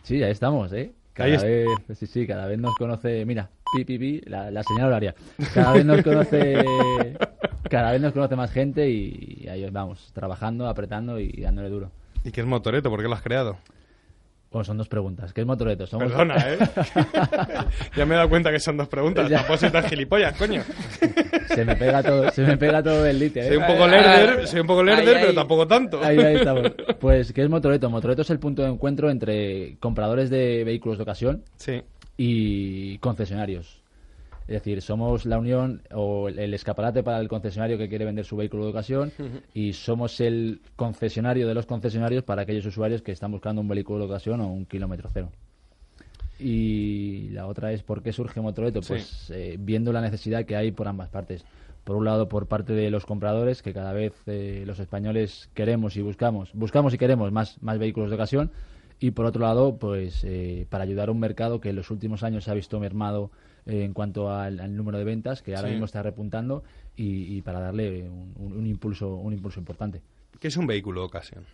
Sí, ahí estamos, ¿eh? Cada Ahí vez, sí, sí, cada vez nos conoce, mira, pi, pi, pi, la, la señal horaria. Cada vez nos conoce, <laughs> cada vez nos conoce más gente y, ahí vamos, trabajando, apretando y dándole duro. ¿Y qué es Motoreto? ¿Por qué lo has creado? Bueno, son dos preguntas. ¿Qué es Motoreto? Somos... Perdona, ¿eh? <laughs> ya me he dado cuenta que son dos preguntas. Ya. Tampoco soy tan gilipollas, coño. se me pega todo, se me pega todo el lite. ¿eh? Soy un poco lerder, soy un poco lerder, Ahí, ahí. pero tampoco tanto. Ahí, ahí estamos. Pues, ¿qué es Motoreto? Motoreto es el punto de encuentro entre compradores de vehículos de ocasión Sí. y concesionarios. Es decir, somos la unión o el- escaparate para el concesionario que quiere vender su vehículo de ocasión y somos el concesionario de los concesionarios para aquellos usuarios que están buscando un vehículo de ocasión o un kilómetro cero. Y la otra es por qué surge Motoreto, Sí. pues eh, viendo la necesidad que hay por ambas partes. Por un lado, por parte de los compradores, que cada vez eh, los españoles queremos y buscamos, buscamos y queremos más, más vehículos de ocasión. Y por otro lado, pues eh, para ayudar a un mercado que en los últimos años se ha visto mermado eh, en cuanto al, al número de ventas, que ahora Sí. mismo está repuntando, y, y para darle un, un- un impulso, un impulso importante. ¿Qué es un vehículo de ocasión?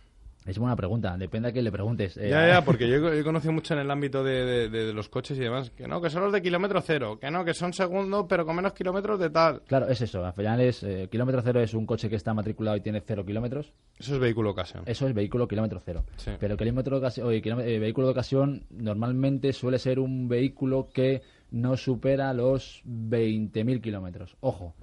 Es buena pregunta, depende a quién le preguntes. Eh, Ya, ya, porque <laughs> yo he conocido mucho en el ámbito de, de- de- de los coches y demás, que no, que son los de kilómetro cero, que no, que son segundos, pero con menos kilómetros de tal. Claro, es eso. Al final es eh, kilómetro cero es un coche que está matriculado y tiene cero kilómetros. Eso es vehículo de ocasión. Eso es vehículo kilómetro cero. Sí. Pero kilómetro de ocasi- oye, eh, vehículo de ocasión normalmente suele ser un vehículo que no supera los 20.000 kilómetros. Ojo,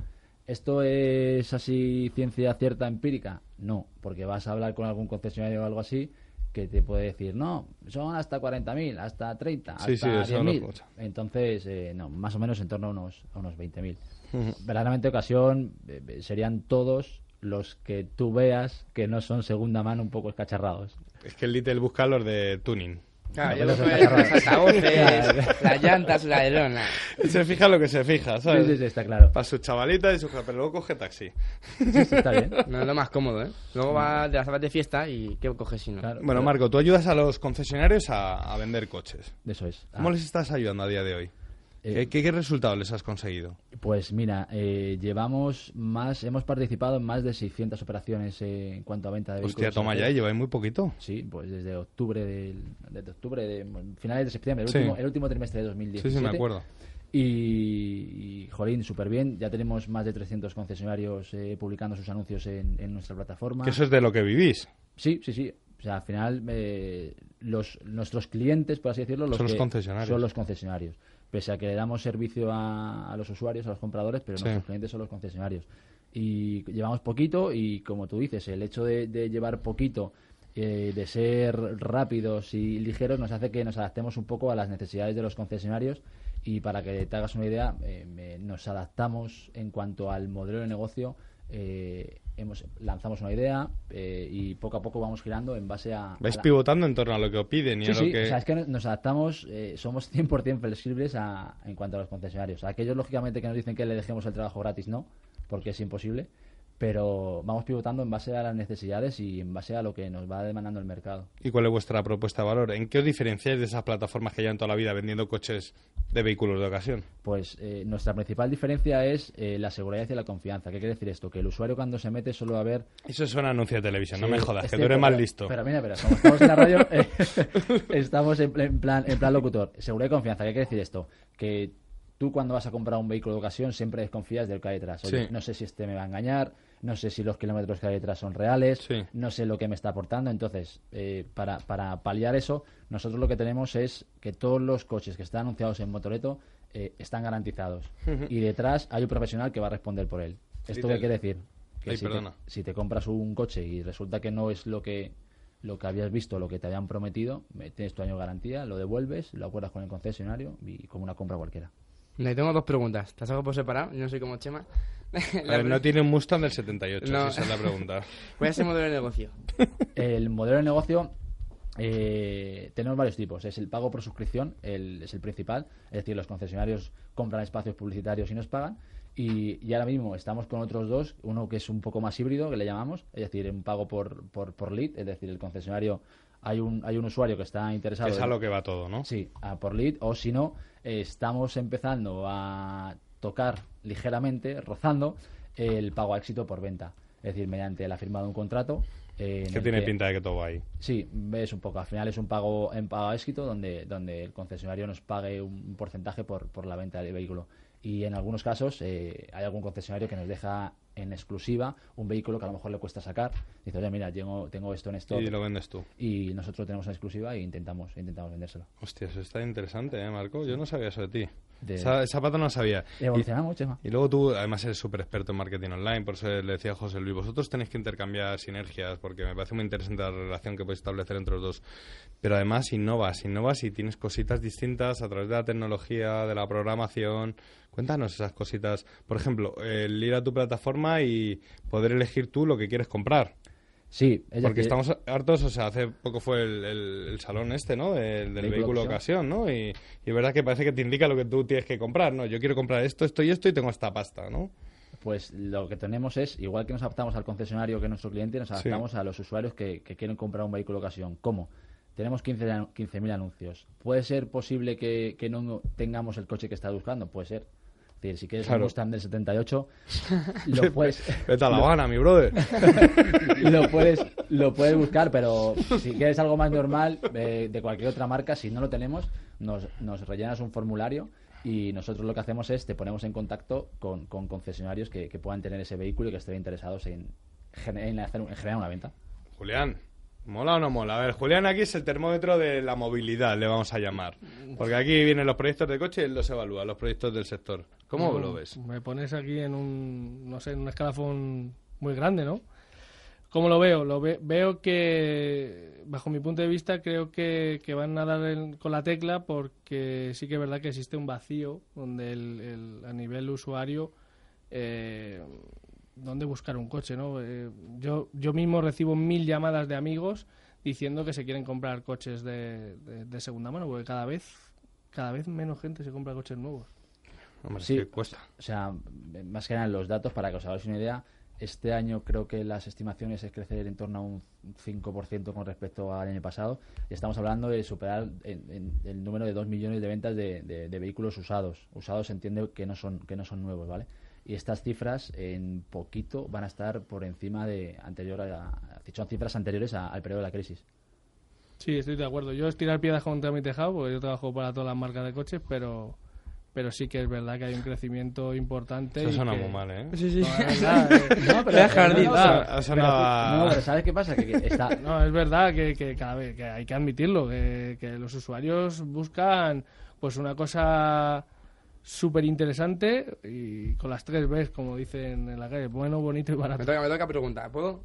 ¿esto es así ciencia cierta empírica? No, porque vas a hablar con algún concesionario o algo así que te puede decir, no, son hasta 40.000, hasta 30, Sí, sí, hasta lo 10.000. escucho. Entonces, eh, no, más o menos en torno a unos, a unos 20.000. Ujú. Verdaderamente ocasión eh, eh, serían todos los que tú veas que no son segunda mano un poco escacharrados. Es que el Little busca los de tuning. Claro, No, yo está los <laughs> altavoces, las llantas, la alerona. Se fija lo que se fija, ¿sabes? Sí, sí, sí, está claro. Para su chavalita y su... Pero luego coge taxi. está bien. <laughs> No es lo más cómodo, ¿eh? Luego va de las zapatas de fiesta y ¿qué coges si no? Bueno, Marco, tú ayudas a los concesionarios a, a vender coches. Eso es. ¿Cómo Ah. les estás ayudando a día de hoy? Eh, ¿Qué, qué, qué resultados les has conseguido? Pues mira, eh, llevamos más, hemos participado en más de 600 operaciones eh, en cuanto a venta de vehículos. Hostia, toma ya, lleváis muy poquito. Sí, pues desde octubre del, desde octubre de finales de septiembre, el, Sí. último, el último trimestre de 2017. Sí, sí, me acuerdo. Y, y, jolín, súper bien. Ya tenemos más de 300 concesionarios eh, publicando sus anuncios en, en nuestra plataforma. Que eso es de lo que vivís. Sí, sí, sí. O sea, al final, eh, los, nuestros clientes, por así decirlo, los Son los concesionarios. Son los concesionarios. Pese a que le damos servicio a, a los usuarios, a los compradores, pero Sí. nuestros clientes son los concesionarios. Y llevamos poquito y, como tú dices, el hecho de, de llevar poquito, eh, de ser rápidos y ligeros, nos hace que nos adaptemos un poco a las necesidades de los concesionarios. Y para que te hagas una idea, eh, me- nos adaptamos en cuanto al modelo de negocio. eh, hemos lanzamos una idea eh, y poco a poco vamos girando en base a, Vais a la- pivotando en torno a lo que os piden y Sí, a lo sí, que... o sea, es que nos adaptamos, eh, somos 100% flexibles a, en cuanto a los concesionarios. Aquellos, lógicamente, que nos dicen que le dejemos el trabajo gratis, no, porque es imposible, pero vamos pivotando en base a las necesidades y en base a lo que nos va demandando el mercado. ¿Y cuál es vuestra propuesta de valor? ¿En qué os diferenciáis de esas plataformas que llevan toda la vida vendiendo coches de vehículos de ocasión? Pues eh, nuestra principal diferencia es eh, la seguridad y la confianza. ¿Qué quiere decir esto? Que el usuario cuando se mete solo va a ver... Eso suena a anuncio de televisión, no me jodas, es que tú eres más pero- listo. Pero mira, pero como estamos en la radio, <laughs> eh, <laughs> estamos en plan, en plan locutor. Seguridad y confianza. ¿Qué quiere decir esto? Que tú cuando vas a comprar un vehículo de ocasión siempre desconfías del que hay detrás. Oye, Sí. no sé si este me va a engañar, no sé si los kilómetros que hay detrás son reales, Sí. no sé lo que me está aportando. Entonces, eh, para, para paliar eso, nosotros lo que tenemos es que todos los coches que están anunciados en Motoreto eh, están garantizados. Y detrás hay un profesional que va a responder por él. ¿Esto qué quiere decir? Que Ay, si, te, si te compras un coche y resulta que no es lo que lo que habías visto, lo que te habían prometido, me- tienes tu año de garantía, lo devuelves, lo acuerdas con el concesionario y como una compra cualquiera. Le tengo dos preguntas. ¿Te has algo por separado? Yo no soy como Chema. A <laughs> ver, no tiene un Mustang del 78, No. si esa es la pregunta. ¿Cuál es el modelo de negocio? <laughs> El modelo de negocio eh, tenemos varios tipos. Es el pago por suscripción, el, es el principal. Es decir, los concesionarios compran espacios publicitarios y nos pagan. Y, y ahora mismo estamos con otros dos, uno que es un poco más híbrido, que le llamamos, es decir, un pago por, por, por lead, es decir, el concesionario, hay un, hay un usuario que está interesado. Es a lo que va todo, ¿no? Sí, a por lead, o si no, estamos empezando a tocar ligeramente, rozando, el pago a éxito por venta. Es decir, mediante la firma de un contrato. eh, Que el tiene pinta de que todo va ahí. Sí, es un poco. Al final es un pago en pago a éxito donde, donde el concesionario nos pague un porcentaje por, por la venta del vehículo. Y en algunos casos eh, hay algún concesionario que nos deja en exclusiva un vehículo que a lo mejor le cuesta sacar. Dice, oye, mira, tengo, tengo esto en esto. Y lo vendes tú. Y nosotros lo tenemos en exclusiva e intentamos, intentamos vendérselo. Hostia, eso está interesante, ¿eh, Marco? Yo no sabía eso de ti. De- Esa, esa pata no sabía. Evolucionamos, Chema. Y, y luego tú, además, eres súper experto en marketing online. Por eso le decía a José Luis, vosotros tenéis que intercambiar sinergias porque me parece muy interesante la relación que podéis establecer entre los dos. Pero además, innovas, innovas y tienes cositas distintas a través de la tecnología, de la programación. Cuéntanos esas cositas. Por ejemplo, el ir a tu plataforma y poder elegir tú lo que quieres comprar. Sí, es Porque estamos hartos, o sea, hace poco fue el, el- el salón este, ¿no? Del, del Vehículo ocasión, ¿no? Y, y es verdad que parece que te indica lo que tú tienes que comprar, ¿no? Yo quiero comprar esto, esto y esto y tengo esta pasta, ¿no? Pues lo que tenemos es, igual que nos adaptamos al concesionario que es nuestro cliente, nos adaptamos a los usuarios que, que quieren comprar un vehículo ocasión. ¿Cómo? Tenemos 15 anu- 15.000 anuncios. ¿Puede ser posible que, que no tengamos el coche que estás buscando? Puede ser. Es decir, si quieres Claro. un Mustang del 78, <laughs> lo puedes... Vete a La Habana, mi brother. <laughs> lo puedes lo puedes buscar, pero si quieres algo más normal eh, de cualquier otra marca, si no lo tenemos, nos, nos rellenas un formulario y nosotros lo que hacemos es te ponemos en contacto con, con concesionarios que, que puedan tener ese vehículo y que estén interesados en, en, hacer, en generar una venta. Julián, ¿mola o no mola? A ver, Julián aquí es el termómetro de la movilidad, le vamos a llamar. Porque aquí vienen los proyectos de coche y él los evalúa, los proyectos del sector. ¿Cómo No, lo ves? Me pones aquí en un, no sé, en un escalafón muy grande, ¿no? ¿Cómo lo veo? Lo ve- veo que, bajo mi punto de vista, creo que, que van a dar el- con la tecla porque sí que es verdad que existe un vacío donde el, el- a nivel usuario, eh, dónde buscar un coche, ¿no? Eh, yo, yo mismo recibo mil llamadas de amigos diciendo que se quieren comprar coches de, de- de segunda mano porque cada vez, cada vez menos gente se compra coches nuevos. Sí, cuesta. O sea, más que nada los datos, para que os hagáis una idea, este año creo que las estimaciones es crecer en torno a un 5% con respecto al año pasado. Y estamos hablando de superar en- en el número de 2 millones de ventas de, de- de vehículos usados. Usados se entiende que no son, que no son nuevos, ¿vale? Y estas cifras en poquito van a estar por encima de anterior a, a- son cifras anteriores a- al periodo de la crisis. Sí, estoy de acuerdo. Yo estirar piedras contra mi tejado, porque yo trabajo para todas las marcas de coches, pero pero sí que es verdad que hay un crecimiento importante. Eso suena que- muy mal, ¿eh? Sí, sí. No, es verdad, <laughs> eh. no, pero jardín. no, No, pero ¿sabes qué pasa? Que, que está... <laughs> No, es verdad que, que cada vez que hay que admitirlo, que, que los usuarios buscan pues una cosa súper interesante y con las tres Bs, como dicen en la calle, bueno, bonito y barato. Me toca, me toca preguntar, ¿puedo?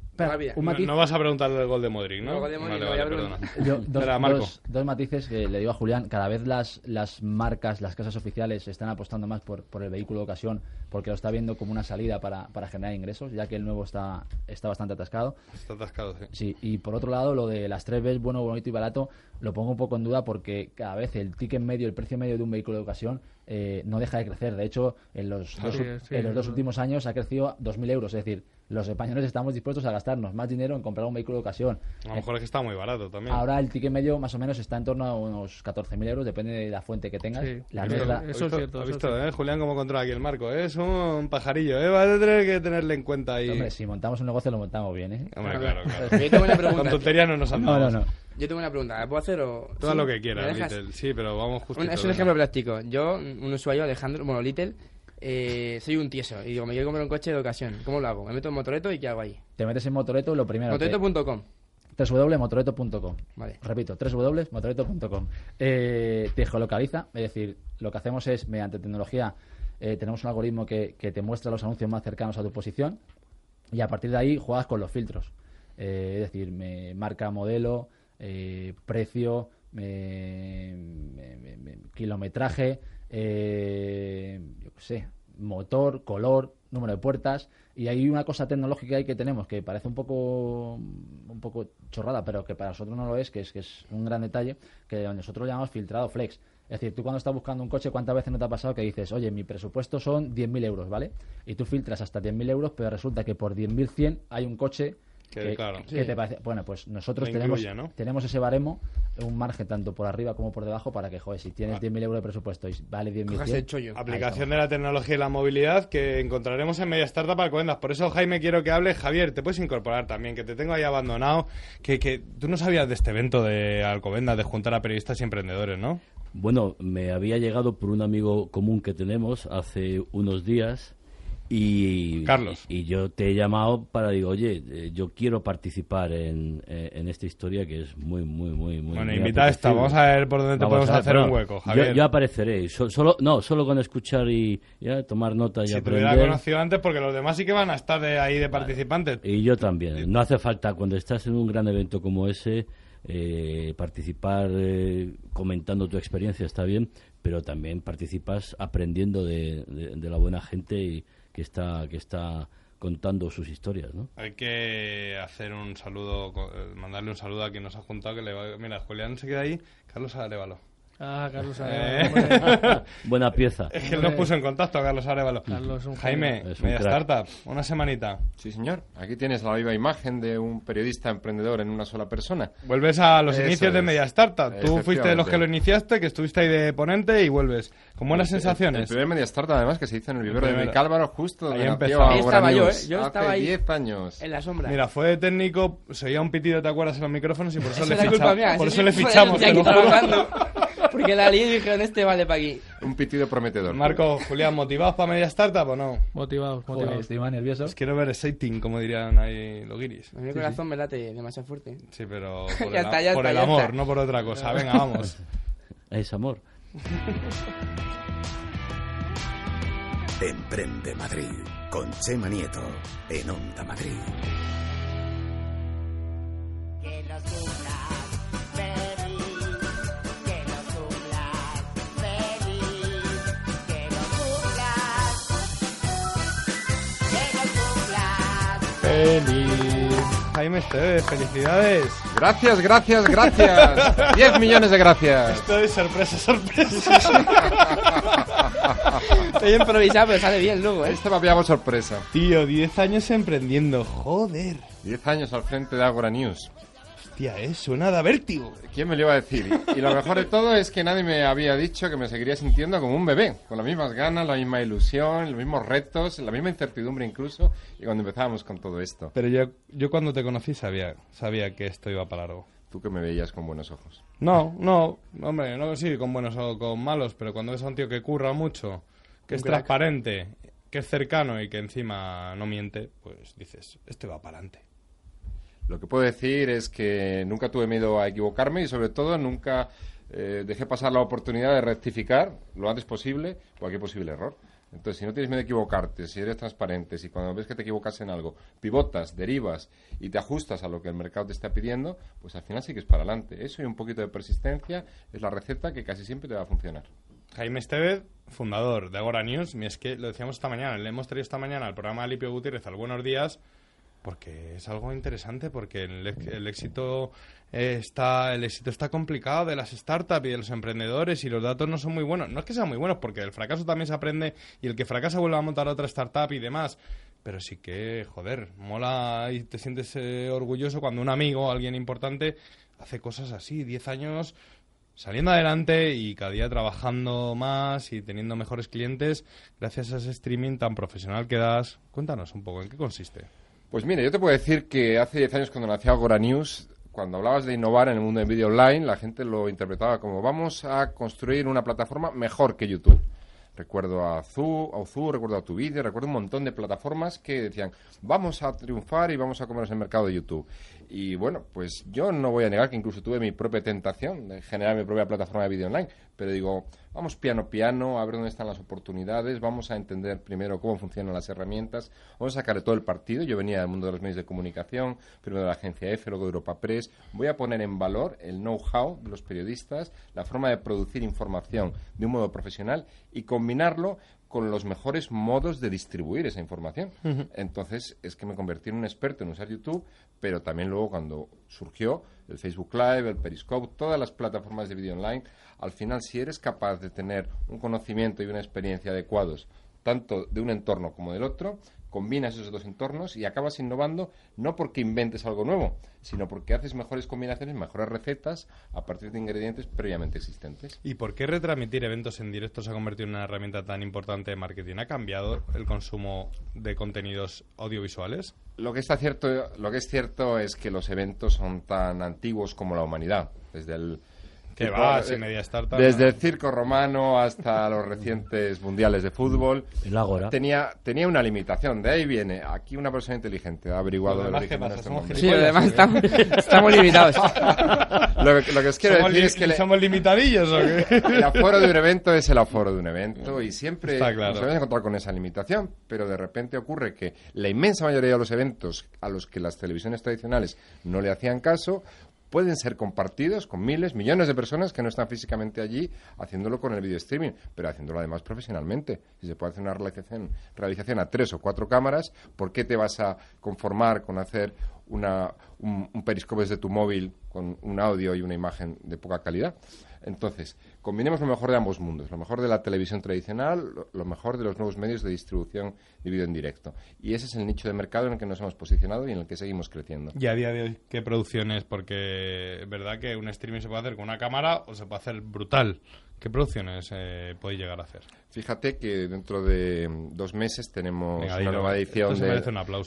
Un. No vas a preguntarle el gol de Modric, ¿no? No, el gol de Modric vale, no, vale, ya perdona. Yo, dos, Espera, Marco. dos- dos matices que le digo a Julián. Cada vez las, las marcas, las casas oficiales están apostando más por, por el vehículo de ocasión porque lo está viendo como una salida para, para generar ingresos, ya que el nuevo está, está bastante atascado. Está atascado, sí. Sí, y por otro lado, lo de las tres Bs, bueno, bonito y barato, lo pongo un poco en duda porque cada vez el ticket medio, el precio medio de un vehículo de ocasión eh, no deja de crecer. De hecho, en los, dos, Sí, en los dos últimos años ha crecido 2.000 euros. Es decir, los españoles estamos dispuestos a gastarnos más dinero en comprar un vehículo de ocasión. A lo mejor es que está muy barato también. Ahora el ticket medio más o menos está en torno a unos 14.000 euros, depende de la fuente que tengas. Sí, la ¿Has nuestra- visto- has visto, has visto, eh, Julián, cómo controla aquí el marco? ¿eh? Es un pajarillo, ¿eh? Vas a tener que tenerle en cuenta ahí. Hombre, si montamos un negocio lo montamos bien, ¿eh? Hombre, claro, claro. Yo tengo una pregunta. Con tonterías no nos No, andamos. no, no. Yo tengo una pregunta, ¿la puedo hacer o...? Todo sí? lo que ¿Me quieras? Little. Sí, pero vamos justo. Es un ejemplo práctico. Yo, un usuario, Alejandro, bueno, Little, eh, soy un tieso y digo, me quiero comprar un coche de ocasión. ¿Cómo lo hago? Me meto en Motoreto y ¿qué hago ahí? Te metes en Motoreto, lo primero. que- Motoreto.com. www.motoreto.com. Vale. Repito, www.motoreto.com. Eh, te geolocaliza, es decir, lo que hacemos es, mediante tecnología, eh, tenemos un algoritmo que, que te muestra los anuncios más cercanos a tu posición y a partir de ahí juegas con los filtros. Eh, es decir, me marca modelo, eh, precio, me- me- me- me- kilometraje, eh, yo sé, motor, color, número de puertas y hay una cosa tecnológica ahí que tenemos que parece un poco un poco chorrada pero que para nosotros no lo es que es que es un gran detalle que nosotros lo llamamos filtrado flex Es decir, tú cuando estás buscando un coche, ¿cuántas veces no te ha pasado que dices, oye, mi presupuesto son 10.000 euros, ¿vale? Y tú filtras hasta 10.000 euros, pero resulta que por 10.100 hay un coche Que, claro. que Sí. te parece. Bueno, pues nosotros tenemos, tenemos ese baremo, un margen tanto por arriba como por debajo para que, joder, si tienes Ah. 10.000 euros de presupuesto y vale 10.100. Aplicación de la tecnología y la movilidad que encontraremos en Media Startup Alcobendas. Por eso, Jaime, quiero que hable. Javier, te puedes incorporar también, que te tengo ahí abandonado. Que, que tú no sabías de este evento de Alcobendas, de juntar a periodistas y emprendedores, ¿no? Bueno, me había llegado por un amigo común que tenemos hace unos días y Carlos. y yo te he llamado para digo, oye, eh, yo quiero participar en, eh, en esta historia que es muy muy muy muy Bueno, muy invita a esta. Vamos a ver por dónde te Vamos podemos ver, hacer un hueco, Javier. Yo, apareceré, So- solo no, solo con escuchar y ya tomar nota y si te hubiera aprender. conocido antes, porque los demás sí que van a estar de ahí de participantes. Y yo también. No hace falta, cuando estás en un gran evento como ese, eh, participar eh, comentando tu experiencia está bien, pero también participas aprendiendo de, de- de la buena gente y que está que está contando sus historias, ¿no? Hay que hacer un saludo, eh, mandarle un saludo a quien nos ha juntado. que le va- Mira, Julián se queda ahí. Carlos Arevalo. Ah, Carlos Eh. Arevalo. <laughs> Buena pieza. Es que él nos puso en contacto Carlos Arevalo. Carlos, un Jaime, un Media crack. Startup, una semanita. Sí, señor. Aquí tienes la viva imagen de un periodista emprendedor en una sola persona. Vuelves a los Eso inicios de es. Media Startup. Tú fuiste de los que lo iniciaste, que estuviste ahí de ponente y vuelves. Con buenas El- El, sensaciones. primer Media Startup, además, que se hizo en el vivero de. Vicálvaro, justo Ahí donde. Agora Ahí estaba yo. ¿eh? Yo Hace estaba ahí. 10 años. En la sombra. Mira, fue de técnico, se oía un pitido, ¿te acuerdas? En los micrófonos y por eso, Eso le, era ficha- culpa mía, por eso le fichamos. <laughs> Porque la lié y dijeron, este vale para aquí. Un pitido prometedor. Marco, Julián, ¿motivados para Media Startup o no? Motivados, Joder, motivados. estoy más nervioso. Os quiero ver exciting, como dirían ahí los guiris. A mi corazón me late demasiado fuerte. Sí, pero <laughs> por Ya el, está, ya por está, el ya amor, está. no por otra cosa. <laughs> Venga, vamos. Es amor. Emprende Madrid con Chema Nieto en Onda Madrid. Feliz. Jaime Esteve, felicidades. Gracias, gracias, gracias. 10 millones de gracias. Esto es sorpresa, sorpresa. <laughs> Estoy improvisado, pero sale bien luego, ¿eh? Este me había sorpresa. Tío, 10 años emprendiendo, joder. 10 años al frente de Agora News. Hostia, eh, suena de vértigo. ¿Quién me lo iba a decir? Y, y lo mejor de todo es que nadie me había dicho que me seguiría sintiendo como un bebé, con las mismas ganas, la misma ilusión, los mismos retos, la misma incertidumbre incluso, y cuando empezábamos con todo esto. Pero yo, yo cuando te conocí sabía, sabía que esto iba para largo. Tú que me veías con buenos ojos. No, no, hombre, no sí, con buenos o con malos, pero cuando ves a un tío que curra mucho, que Un es crack. transparente, que es cercano y que encima no miente, pues dices, este va para adelante. Lo que puedo decir es que nunca tuve miedo a equivocarme y sobre todo nunca eh, dejé pasar la oportunidad de rectificar lo antes posible cualquier posible error. Entonces, si no tienes miedo de equivocarte, si eres transparente, si cuando ves que te equivocas en algo, pivotas, derivas y te ajustas a lo que el mercado te está pidiendo, pues al final sigues para adelante. Eso y un poquito de persistencia es la receta que casi siempre te va a funcionar. Jaime Estevez, fundador de Agora News, y es que lo decíamos esta mañana, le hemos traído esta mañana al programa de Lipio Gutiérrez al Buenos Días, porque es algo interesante, porque el, éxito eh, está el éxito está complicado de las startups y de los emprendedores y los datos no son muy buenos. No es que sean muy buenos, porque el fracaso también se aprende y el que fracasa vuelve a montar otra startup y demás. Pero sí que, joder, mola y te sientes eh, orgulloso cuando un amigo, alguien importante, hace cosas así. Diez años saliendo adelante y cada día trabajando más y teniendo mejores clientes gracias a ese streaming tan profesional que das. Cuéntanos un poco, ¿en qué consiste? Pues mire, yo te puedo decir que hace 10 años cuando nació Agora News, cuando hablabas de innovar en el mundo del vídeo online, la gente lo interpretaba como vamos a construir una plataforma mejor que YouTube. Recuerdo a Zu, a Ozu, recuerdo a Tu recuerdo un montón de plataformas que decían vamos a triunfar y vamos a comernos el mercado de YouTube. Y bueno, pues yo no voy a negar que incluso tuve mi propia tentación de generar mi propia plataforma de vídeo online, pero digo, vamos piano piano, a ver dónde están las oportunidades, vamos a entender primero cómo funcionan las herramientas, vamos a sacar todo el partido. Yo venía del mundo de los medios de comunicación, primero de la agencia EFE, luego de Europa Press. Voy a poner en valor el know-how de los periodistas, la forma de producir información de un modo profesional y combinarlo con los mejores modos de distribuir esa información. Entonces, es que me convertí en un experto en usar YouTube, pero también luego cuando surgió el Facebook Live, el Periscope, todas las plataformas de vídeo online, al final, si eres capaz de tener un conocimiento y una experiencia adecuados, tanto de un entorno como del otro, combinas esos dos entornos y acabas innovando no porque inventes algo nuevo, sino porque haces mejores combinaciones, mejores recetas a partir de ingredientes previamente existentes. ¿Y por qué retransmitir eventos en directo se ha convertido en una herramienta tan importante de marketing? ¿Ha cambiado el consumo de contenidos audiovisuales? Lo que está cierto, lo que es cierto es que los eventos son tan antiguos como la humanidad, desde el Que circo- va, si media startup, desde ¿no? el circo romano hasta los recientes mundiales de fútbol. El. Tenía tenía una limitación, de ahí viene. Aquí una persona inteligente ha averiguado Los el demás, origen ¿qué de pasa? nuestro ¿Somos nombre. Sí, además estamos, estamos limitados. <laughs> Lo que, lo que os quiero ¿Somos, decir es que le- ¿Somos limitadillos o qué? el aforo de un evento es el aforo de un evento y siempre claro. nos vamos a encontrar con esa limitación, pero de repente ocurre que la inmensa mayoría de los eventos a los que las televisiones tradicionales no le hacían caso pueden ser compartidos con miles, millones de personas que no están físicamente allí haciéndolo con el video streaming, pero haciéndolo además profesionalmente. Si se puede hacer una realización, a tres o cuatro cámaras, ¿por qué te vas a conformar con hacer una, un, un periscope desde tu móvil con un audio y una imagen de poca calidad? Entonces, combinemos lo mejor de ambos mundos, lo mejor de la televisión tradicional, lo, mejor de los nuevos medios de distribución de vídeo en directo. Y ese es el nicho de mercado en el que nos hemos posicionado y en el que seguimos creciendo. Y a día de hoy, ¿qué producciones? Porque es verdad que un streaming se puede hacer con una cámara o se puede hacer brutal. ¿Qué producciones eh, podéis llegar a hacer? Fíjate que dentro de mm, dos meses tenemos Venga, una nueva edición de-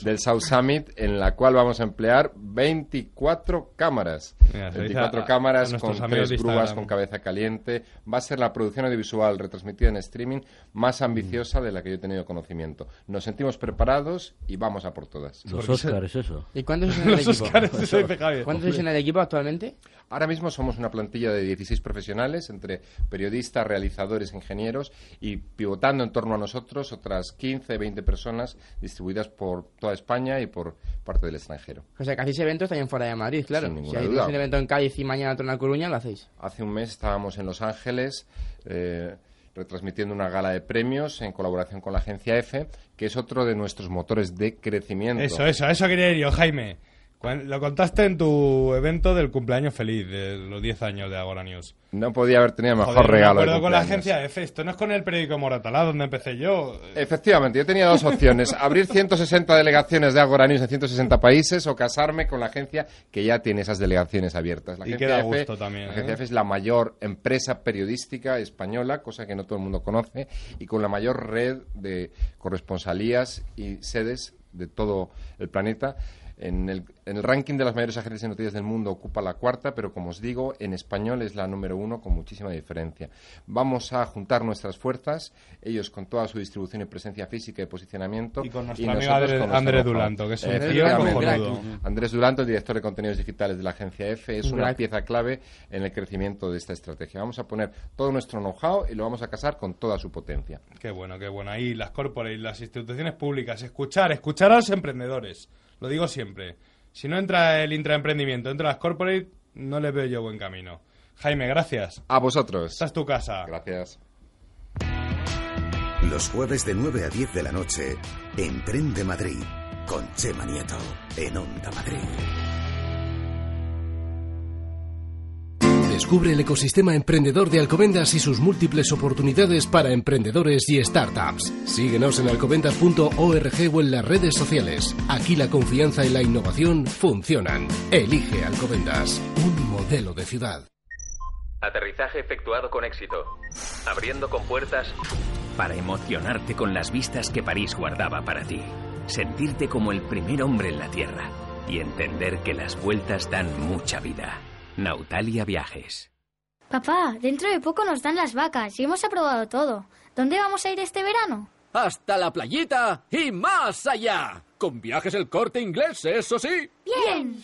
del South Summit en la cual vamos a emplear 24 cámaras. Dice 24 a- a cámaras con tres grúas con cabeza caliente. Va a ser la producción audiovisual retransmitida en streaming más ambiciosa de la que yo he tenido conocimiento. Nos sentimos preparados y vamos a por todas. Los Oscars, es eso. ¿Y cuántos sois en el Los equipo? Óscares, eso dice Javier. ¿Cuántos sois en el equipo actualmente? Ahora mismo somos una plantilla de 16 profesionales, entre periodistas, realizadores, ingenieros, y pivotando en torno a nosotros otras 15, 20 personas distribuidas por toda España y por parte del extranjero. O sea, que hacéis eventos también fuera de Madrid, claro. Sin si ninguna hay duda. un evento en Cádiz y mañana otro en La Coruña, lo hacéis. Hace un mes estábamos en Los Ángeles eh, retransmitiendo una gala de premios en colaboración con la agencia EFE, que es otro de nuestros motores de crecimiento. Eso, eso, eso quería ir yo, Jaime. Lo contaste en tu evento del cumpleaños feliz, de los 10 años de Agora News. No podía haber tenido mejor Joder, regalo. Me de con la agencia EFE. Esto no es con el periódico Moratalá, donde empecé yo. Efectivamente, yo tenía dos opciones. <laughs> Abrir 160 delegaciones de Agora News en 160 países o casarme con la agencia que ya tiene esas delegaciones abiertas. La Y agencia que da EFE gusto también, La agencia ¿eh? EFE es la mayor empresa periodística española, cosa que no todo el mundo conoce, y con la mayor red de corresponsalías y sedes de todo el planeta. En el, en el ranking de las mayores agencias de noticias del mundo ocupa la cuarta, pero como os digo, en español es la número uno con muchísima diferencia. Vamos a juntar nuestras fuerzas, ellos con toda su distribución y presencia física y posicionamiento. Y con nuestro nosotros amigo Andrés- con nuestro Andrés know-how. Dulanto, que es un tío. Andrés Dulanto, el director de contenidos digitales de la agencia EFE, es Un una pieza clave en el crecimiento de esta estrategia. Vamos a poner todo nuestro know-how y lo vamos a casar con toda su potencia. Qué bueno, qué bueno. Ahí las corporates, las instituciones públicas, escuchar, escuchar a los emprendedores. Lo digo siempre. Si no entra el intraemprendimiento, entra las corporates, no le veo yo buen camino. Jaime, gracias. A vosotros. Esta es tu casa. Gracias. Los jueves de 9 a 10 de la noche, Emprende Madrid, con Chema Nieto, en Onda Madrid. Descubre el ecosistema emprendedor de Alcobendas y sus múltiples oportunidades para emprendedores y startups. Síguenos en alcobendas.org o en las redes sociales. Aquí la confianza y la innovación funcionan. Elige Alcobendas, un modelo de ciudad. Aterrizaje efectuado con éxito. Abriendo con puertas. Para emocionarte con las vistas que París guardaba para ti. Sentirte como el primer hombre en la Tierra. Y entender que las vueltas dan mucha vida. Nautalia Viajes. Papá, dentro de poco nos dan las vacas y hemos aprobado todo. ¿Dónde vamos a ir este verano? Hasta la playita y más allá. Con viajes el corte inglés, eso sí. Bien.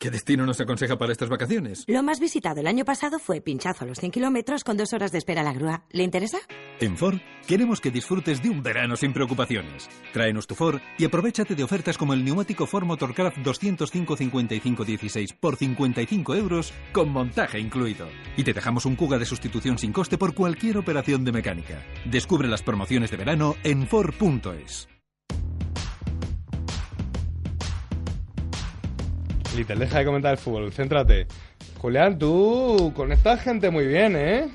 ¿Qué destino nos aconseja para estas vacaciones? Lo más visitado el año pasado fue Pinchazo a los 100 kilómetros con dos horas de espera a la grúa. ¿Le interesa? En Ford queremos que disfrutes de un verano sin preocupaciones. Tráenos tu Ford y aprovechate de ofertas como el neumático Ford Motorcraft 205-55-16 por 55 euros con montaje incluido. Y te dejamos un Kuga de sustitución sin coste por cualquier operación de mecánica. Descubre las promociones de verano en Ford.es. Little, deja de comentar el fútbol, céntrate. Julián, tú conectas gente muy bien, ¿eh?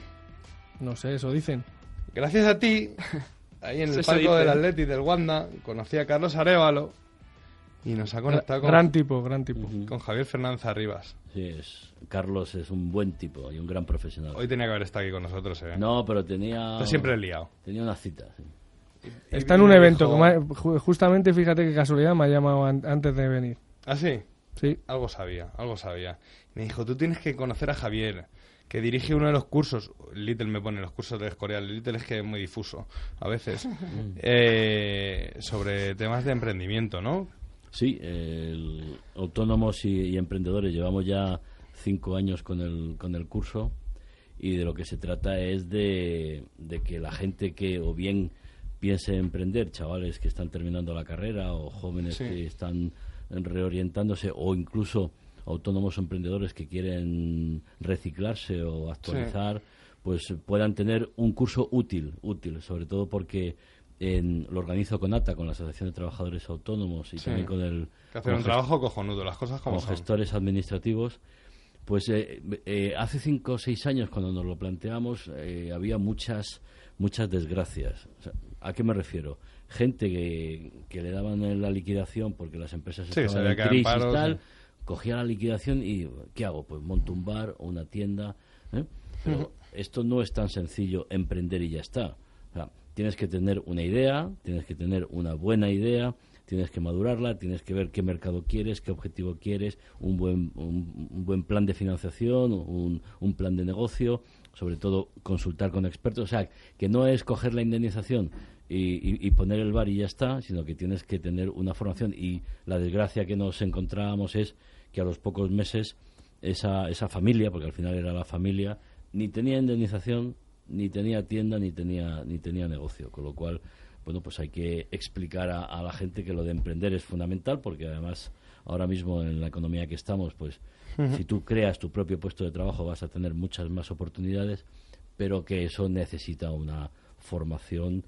No sé, eso dicen. Gracias a ti, <laughs> ahí en el palco del. Atleti del Wanda, conocí a Carlos Arevalo y nos ha conectado con, Gran tipo, gran tipo. con Javier Fernández Arribas. Sí, es, Carlos es un buen tipo y un gran profesional. Hoy tenía que haber estado aquí con nosotros, ¿eh? No, pero tenía... Está siempre liado. Tenía una cita, sí. Está en un evento, como justamente fíjate qué casualidad me ha llamado an- antes de venir. ¿Ah, sí? Sí. Algo sabía, algo sabía. Me dijo, tú tienes que conocer a Javier, que dirige uno de los cursos. Little me pone los cursos de Escorial. Little es que es muy difuso, a veces. <laughs> eh, sobre temas de emprendimiento, ¿no? Sí, el- autónomos y, y emprendedores llevamos ya cinco años con el, con el curso y de lo que se trata es de, de que la gente que o bien piense emprender, chavales que están terminando la carrera o jóvenes Sí. que están reorientándose o incluso autónomos o emprendedores que quieren reciclarse o actualizar, pues puedan tener un curso útil, útil, sobre todo porque en, lo organizo con ATA, con la Asociación de Trabajadores Autónomos y Sí. también con el... Que hacen con un trabajo cojonudo, las cosas como son. gestores administrativos. Pues eh, eh, hace cinco o seis años, cuando nos lo planteamos, eh, había muchas muchas desgracias. O sea, ¿A qué me refiero? Gente que, que le daban la liquidación porque las empresas Sí, estaban en crisis paro, y tal, cogía la liquidación y ¿qué hago? Pues monto un bar o una tienda. ¿eh? Pero esto no es tan sencillo emprender y ya está. O sea, tienes que tener una idea, tienes que tener una buena idea, tienes que madurarla, tienes que ver qué mercado quieres, qué objetivo quieres, un buen, un, un buen plan de financiación, un, un plan de negocio, sobre todo consultar con expertos. O sea, que no es coger la indemnización y, y- poner el bar y ya está, sino que tienes que tener una formación. Y la desgracia que nos encontrábamos es que a los pocos meses esa, esa familia, porque al final era la familia, ni tenía indemnización, ni tenía tienda, ni tenía, ni tenía negocio. Con lo cual, bueno, pues hay que explicar a, a la gente que lo de emprender es fundamental, porque además, ahora mismo en la economía que estamos, pues si tú creas tu propio puesto de trabajo vas a tener muchas más oportunidades, pero que eso necesita una formación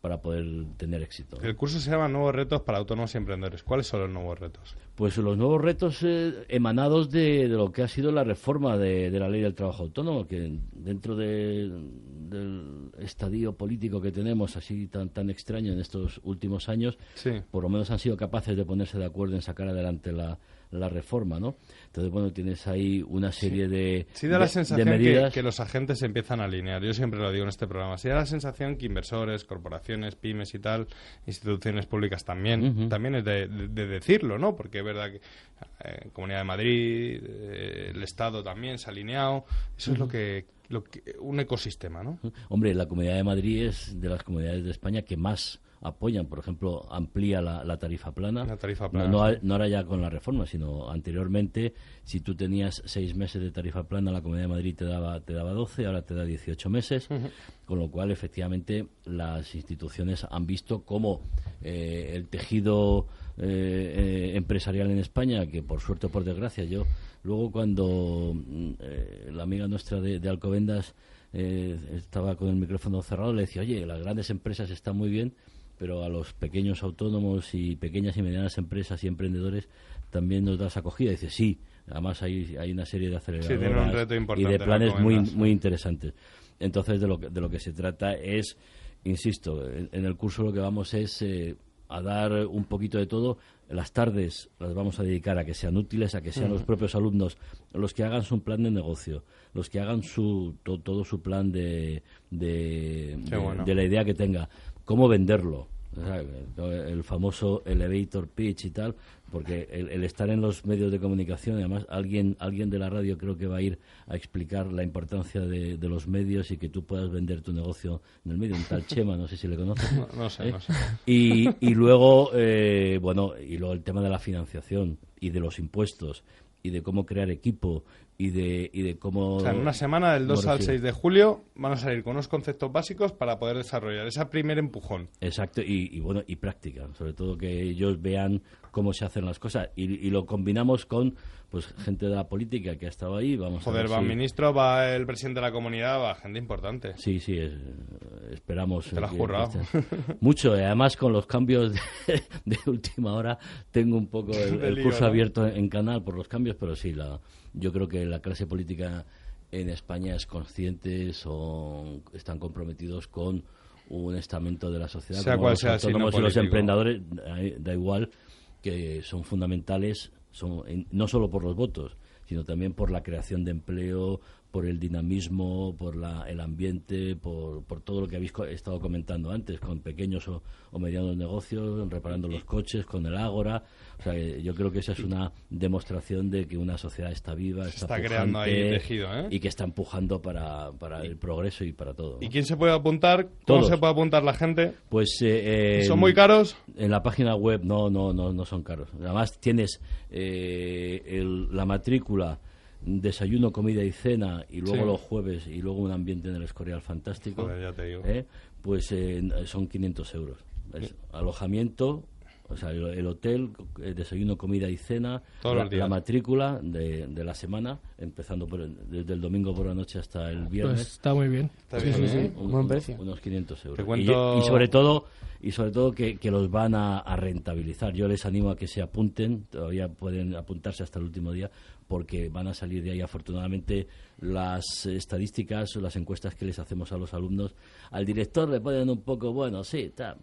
para poder tener éxito. El curso se llama Nuevos Retos para Autónomos y Emprendedores. ¿Cuáles son los nuevos retos? Pues los nuevos retos eh, emanados de, de lo que ha sido la reforma de, de la ley del trabajo autónomo, que dentro de- del estadio político que tenemos, así tan, tan extraño en estos últimos años, por lo menos han sido capaces de ponerse de acuerdo en sacar adelante la, la reforma, ¿no? Entonces, bueno, tienes ahí una serie de, Sí da la de- sensación que, medidas. que los agentes se empiezan a alinear. Yo siempre lo digo en este programa. Sí da la sensación que inversores, corporaciones, pymes y tal, instituciones públicas también, también es de, de- de decirlo, ¿no? Porque es verdad que eh, Comunidad de Madrid, eh, el Estado también se ha alineado. Eso es lo que, lo que un ecosistema, ¿no? Hombre, la Comunidad de Madrid es de las comunidades de España que más apoyan. Por ejemplo, amplía la, la tarifa plana. La tarifa No- plana, No, a- no ahora ya con la reforma, sino anteriormente, si tú tenías seis meses de tarifa plana, la Comunidad de Madrid te daba, te daba 12, ahora te da 18 meses. Con lo cual, efectivamente, las instituciones han visto cómo eh, el tejido eh, eh, empresarial en España, que por suerte o por desgracia, yo luego cuando mm, eh, la amiga nuestra de, de Alcobendas eh, estaba con el micrófono cerrado, le decía, oye, las grandes empresas están muy bien, pero a los pequeños autónomos y pequeñas y medianas empresas y emprendedores también nos das acogida. dice, sí, además hay, hay una serie de aceleradoras reto y de planes muy, muy interesantes. Entonces, de lo, que, de lo que se trata es, insisto, en, el curso lo que vamos es eh, a dar un poquito de todo. Las tardes las vamos a dedicar a que sean útiles, a que sean los propios alumnos los que hagan su plan de negocio, los que hagan su, to- todo su plan de, de, Qué de- bueno. de la idea que tenga, cómo venderlo. El famoso elevator pitch y tal, porque el, el estar en los medios de comunicación, además alguien alguien de la radio creo que va a ir a explicar la importancia de, de los medios y que tú puedas vender tu negocio en el medio, un tal Chema, no sé si le conoces. No, no sé, ¿eh? no sé. Y, y luego, eh, bueno, y luego el tema de la financiación y de los impuestos y de cómo crear equipo y de, y de cómo... O sea, en una semana, del 2 cómo al recibir. 6 de julio, van a salir con unos conceptos básicos para poder desarrollar ese primer empujón. Exacto, y, y bueno, y práctica, sobre todo que ellos vean cómo se hacen las cosas y, y lo combinamos con pues gente de la política que ha estado ahí, vamos a Joder, ver va si- un ministro, va el presidente de la comunidad, va gente importante. Sí, sí, es- esperamos. Te lo has currado. <laughs> Mucho, y además con los cambios de, <laughs> de última hora tengo un poco el, el curso abierto en canal por los cambios, pero sí, la, yo creo que la clase política en España es consciente, son, están comprometidos con un estamento de la sociedad, Sea como cual los sea autónomos y los emprendedores, da- igual, que son fundamentales, son, no solo por los votos, sino también por la creación de empleo, por el dinamismo, por la, el ambiente, por, por todo lo que habéis co- estado comentando antes, con pequeños o, o medianos negocios, reparando los coches, con el Ágora. O sea, yo creo que esa es una demostración de que una sociedad está viva, está, está creando ahí tejido, ¿eh? y que está empujando para, para el progreso y para todo. ¿no? ¿Y quién se puede apuntar? ¿Cómo Todos. se puede apuntar la gente? Pues eh, ¿Son muy caros? En la página web no, no, no, no son caros. Además tienes eh, el- la matrícula, desayuno, comida y cena, y luego Sí. los jueves y luego un ambiente en el Escorial fantástico. Joder, ya te digo. ¿eh? Pues eh, son 500 euros. Es alojamiento, o sea, el, el hotel, eh, desayuno, comida y cena, Todos la, los días. la matrícula de, de la semana, empezando por el- desde el domingo por la noche hasta el viernes. Pues está muy bien. Está Sí, bien, sí, ¿eh? Un- Buen precio. Unos 500 euros. Te Y- cuento- Y, sobre todo, y sobre todo que, que los van a, a rentabilizar. Yo les animo a que se apunten, todavía pueden apuntarse hasta el último día, porque van a salir de ahí afortunadamente las estadísticas o las encuestas que les hacemos a los alumnos. Al director le ponen un poco, bueno, sí, ta,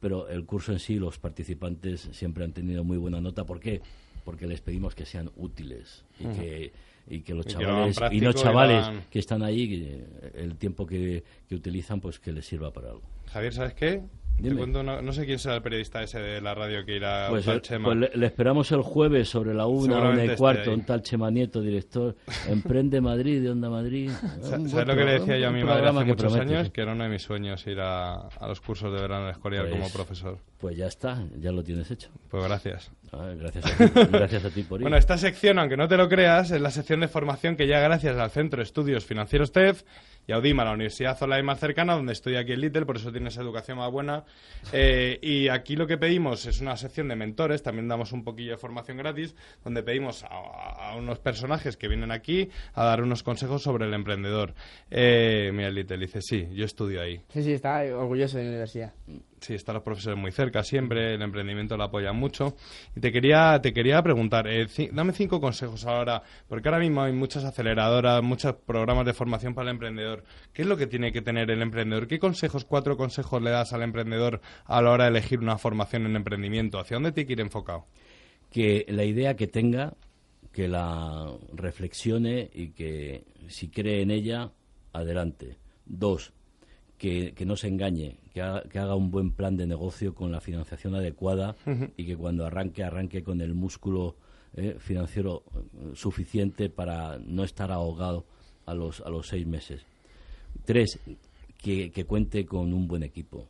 pero- el curso en sí, los participantes siempre han tenido muy buena nota. ¿Por qué? Porque les pedimos que sean útiles y que y que los chavales y y chavales lo hagan- que están ahí el tiempo que, que utilizan pues que les sirva para algo Javier, ¿sabes qué? Te Dime. cuento una- no sé quién será el periodista ese de la radio que irá pues, eh, Chema. pues le, le esperamos el jueves sobre la una, una y cuarto, un tal Chema Nieto, director, Emprende Madrid, de Onda Madrid. <laughs> ¿Sabes lo que le decía yo a mi madre hace muchos promete, años? sí. Que era uno de mis sueños ir a, a los cursos de verano en Escorial Pues- como profesor. Pues ya está, ya lo tienes hecho. Pues gracias. Ah, gracias, a ti, <laughs> gracias a ti por ir. Bueno, esta sección, aunque no te lo creas, es la sección de formación que ya gracias al Centro de Estudios Financieros TEF y a Udima, la Universidad Online más cercana, donde estoy aquí en Little, por eso tienes educación más buena. Eh, y aquí lo que pedimos es una sección de mentores, también damos un poquillo de formación gratis, donde pedimos a, a unos personajes que vienen aquí a dar unos consejos sobre el emprendedor. Eh, mira, Little dice, sí, yo estudio ahí. Sí, sí, está orgulloso de la universidad. Sí, están los profesores muy cerca siempre, el emprendimiento lo apoya mucho. Y te quería, te quería preguntar, eh, dame cinco consejos ahora, porque ahora mismo hay muchas aceleradoras, muchos programas de formación para el emprendedor. ¿Qué es lo que tiene que tener el emprendedor? ¿Qué consejos, cuatro consejos le das al emprendedor a la hora de elegir una formación en emprendimiento? ¿Hacia dónde tiene que ir enfocado? que la idea que tenga, que la reflexione y que si cree en ella, adelante. Dos, que, que no se engañe, que haga, que haga un buen plan de negocio con la financiación adecuada y que cuando arranque, arranque con el músculo eh, financiero eh, suficiente para no estar ahogado a los, a los seis meses. Tres, que, que cuente con un buen equipo,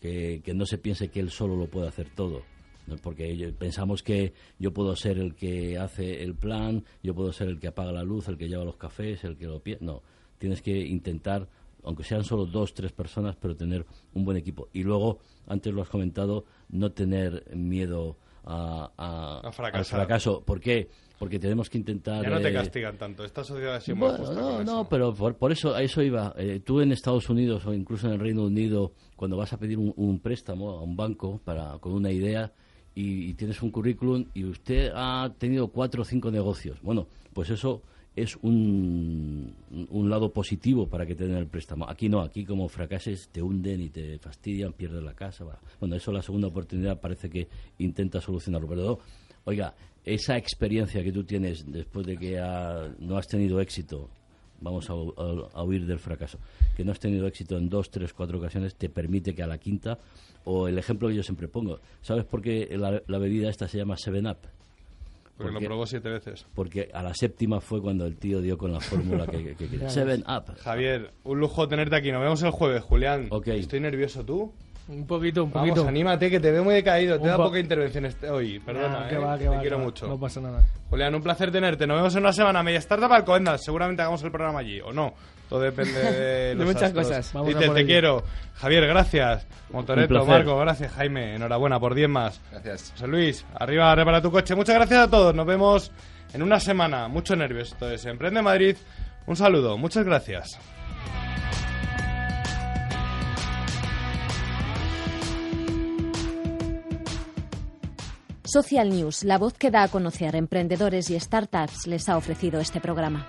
que, que no se piense que él solo lo puede hacer todo. ¿no? Porque pensamos que yo puedo ser el que hace el plan, yo puedo ser el que apaga la luz, el que lleva los cafés, el que lo. No, tienes que intentar, aunque sean solo dos, tres personas, pero tener un buen equipo. Y luego, antes lo has comentado, no tener miedo a, a- A fracasar. al fracaso. ¿Por qué? Porque tenemos que intentar... Ya no te eh, castigan tanto. Esta sociedad muy bueno, justa no, no, eso. pero por, por eso a eso iba. Eh, tú en Estados Unidos o incluso en el Reino Unido, cuando vas a pedir un, un préstamo a un banco para con una idea y, y tienes un currículum y usted ha tenido cuatro o cinco negocios, bueno, pues eso es un, un lado positivo para que te den el préstamo. Aquí no, aquí como fracases te hunden y te fastidian, pierdes la casa. Bueno, eso la segunda oportunidad parece que intenta solucionarlo. Pero, oiga, esa experiencia que tú tienes después de que no has tenido éxito vamos a, a- huir del fracaso. Que no has tenido éxito en dos, tres, cuatro ocasiones te permite que a la quinta, o el ejemplo que yo siempre pongo, ¿sabes por qué la bebida esta se llama Seven Up? Porque lo probó siete veces. Porque a la séptima fue cuando el tío dio con la fórmula que, que- que quería. Seven Up. Javier, un lujo tenerte aquí. Nos vemos el jueves, Julián. Estoy nervioso, ¿tú? Un poquito, un Vamos, poquito. anímate, que te veo muy decaído. Te Un da po- poca intervención este- hoy. Perdona, Nah, que ¿eh? va, que te va, quiero que va. mucho. No pasa nada. Julián, un placer tenerte. Nos vemos en una semana. Media Startup Alcobendas. Seguramente hagamos el programa allí, o no. Todo depende <laughs> de, muchas astros. cosas. Vamos a Dice, por te ello. quiero. Javier, gracias. Placer. Marco, gracias. Jaime, enhorabuena por 10 más. Gracias. José Luis, arriba, repara tu coche. Muchas gracias a todos. Nos vemos en una semana. Mucho nervios. Esto es Emprende Madrid. Un saludo. Muchas gracias. Social News, la voz que da a conocer emprendedores y startups, les ha ofrecido este programa.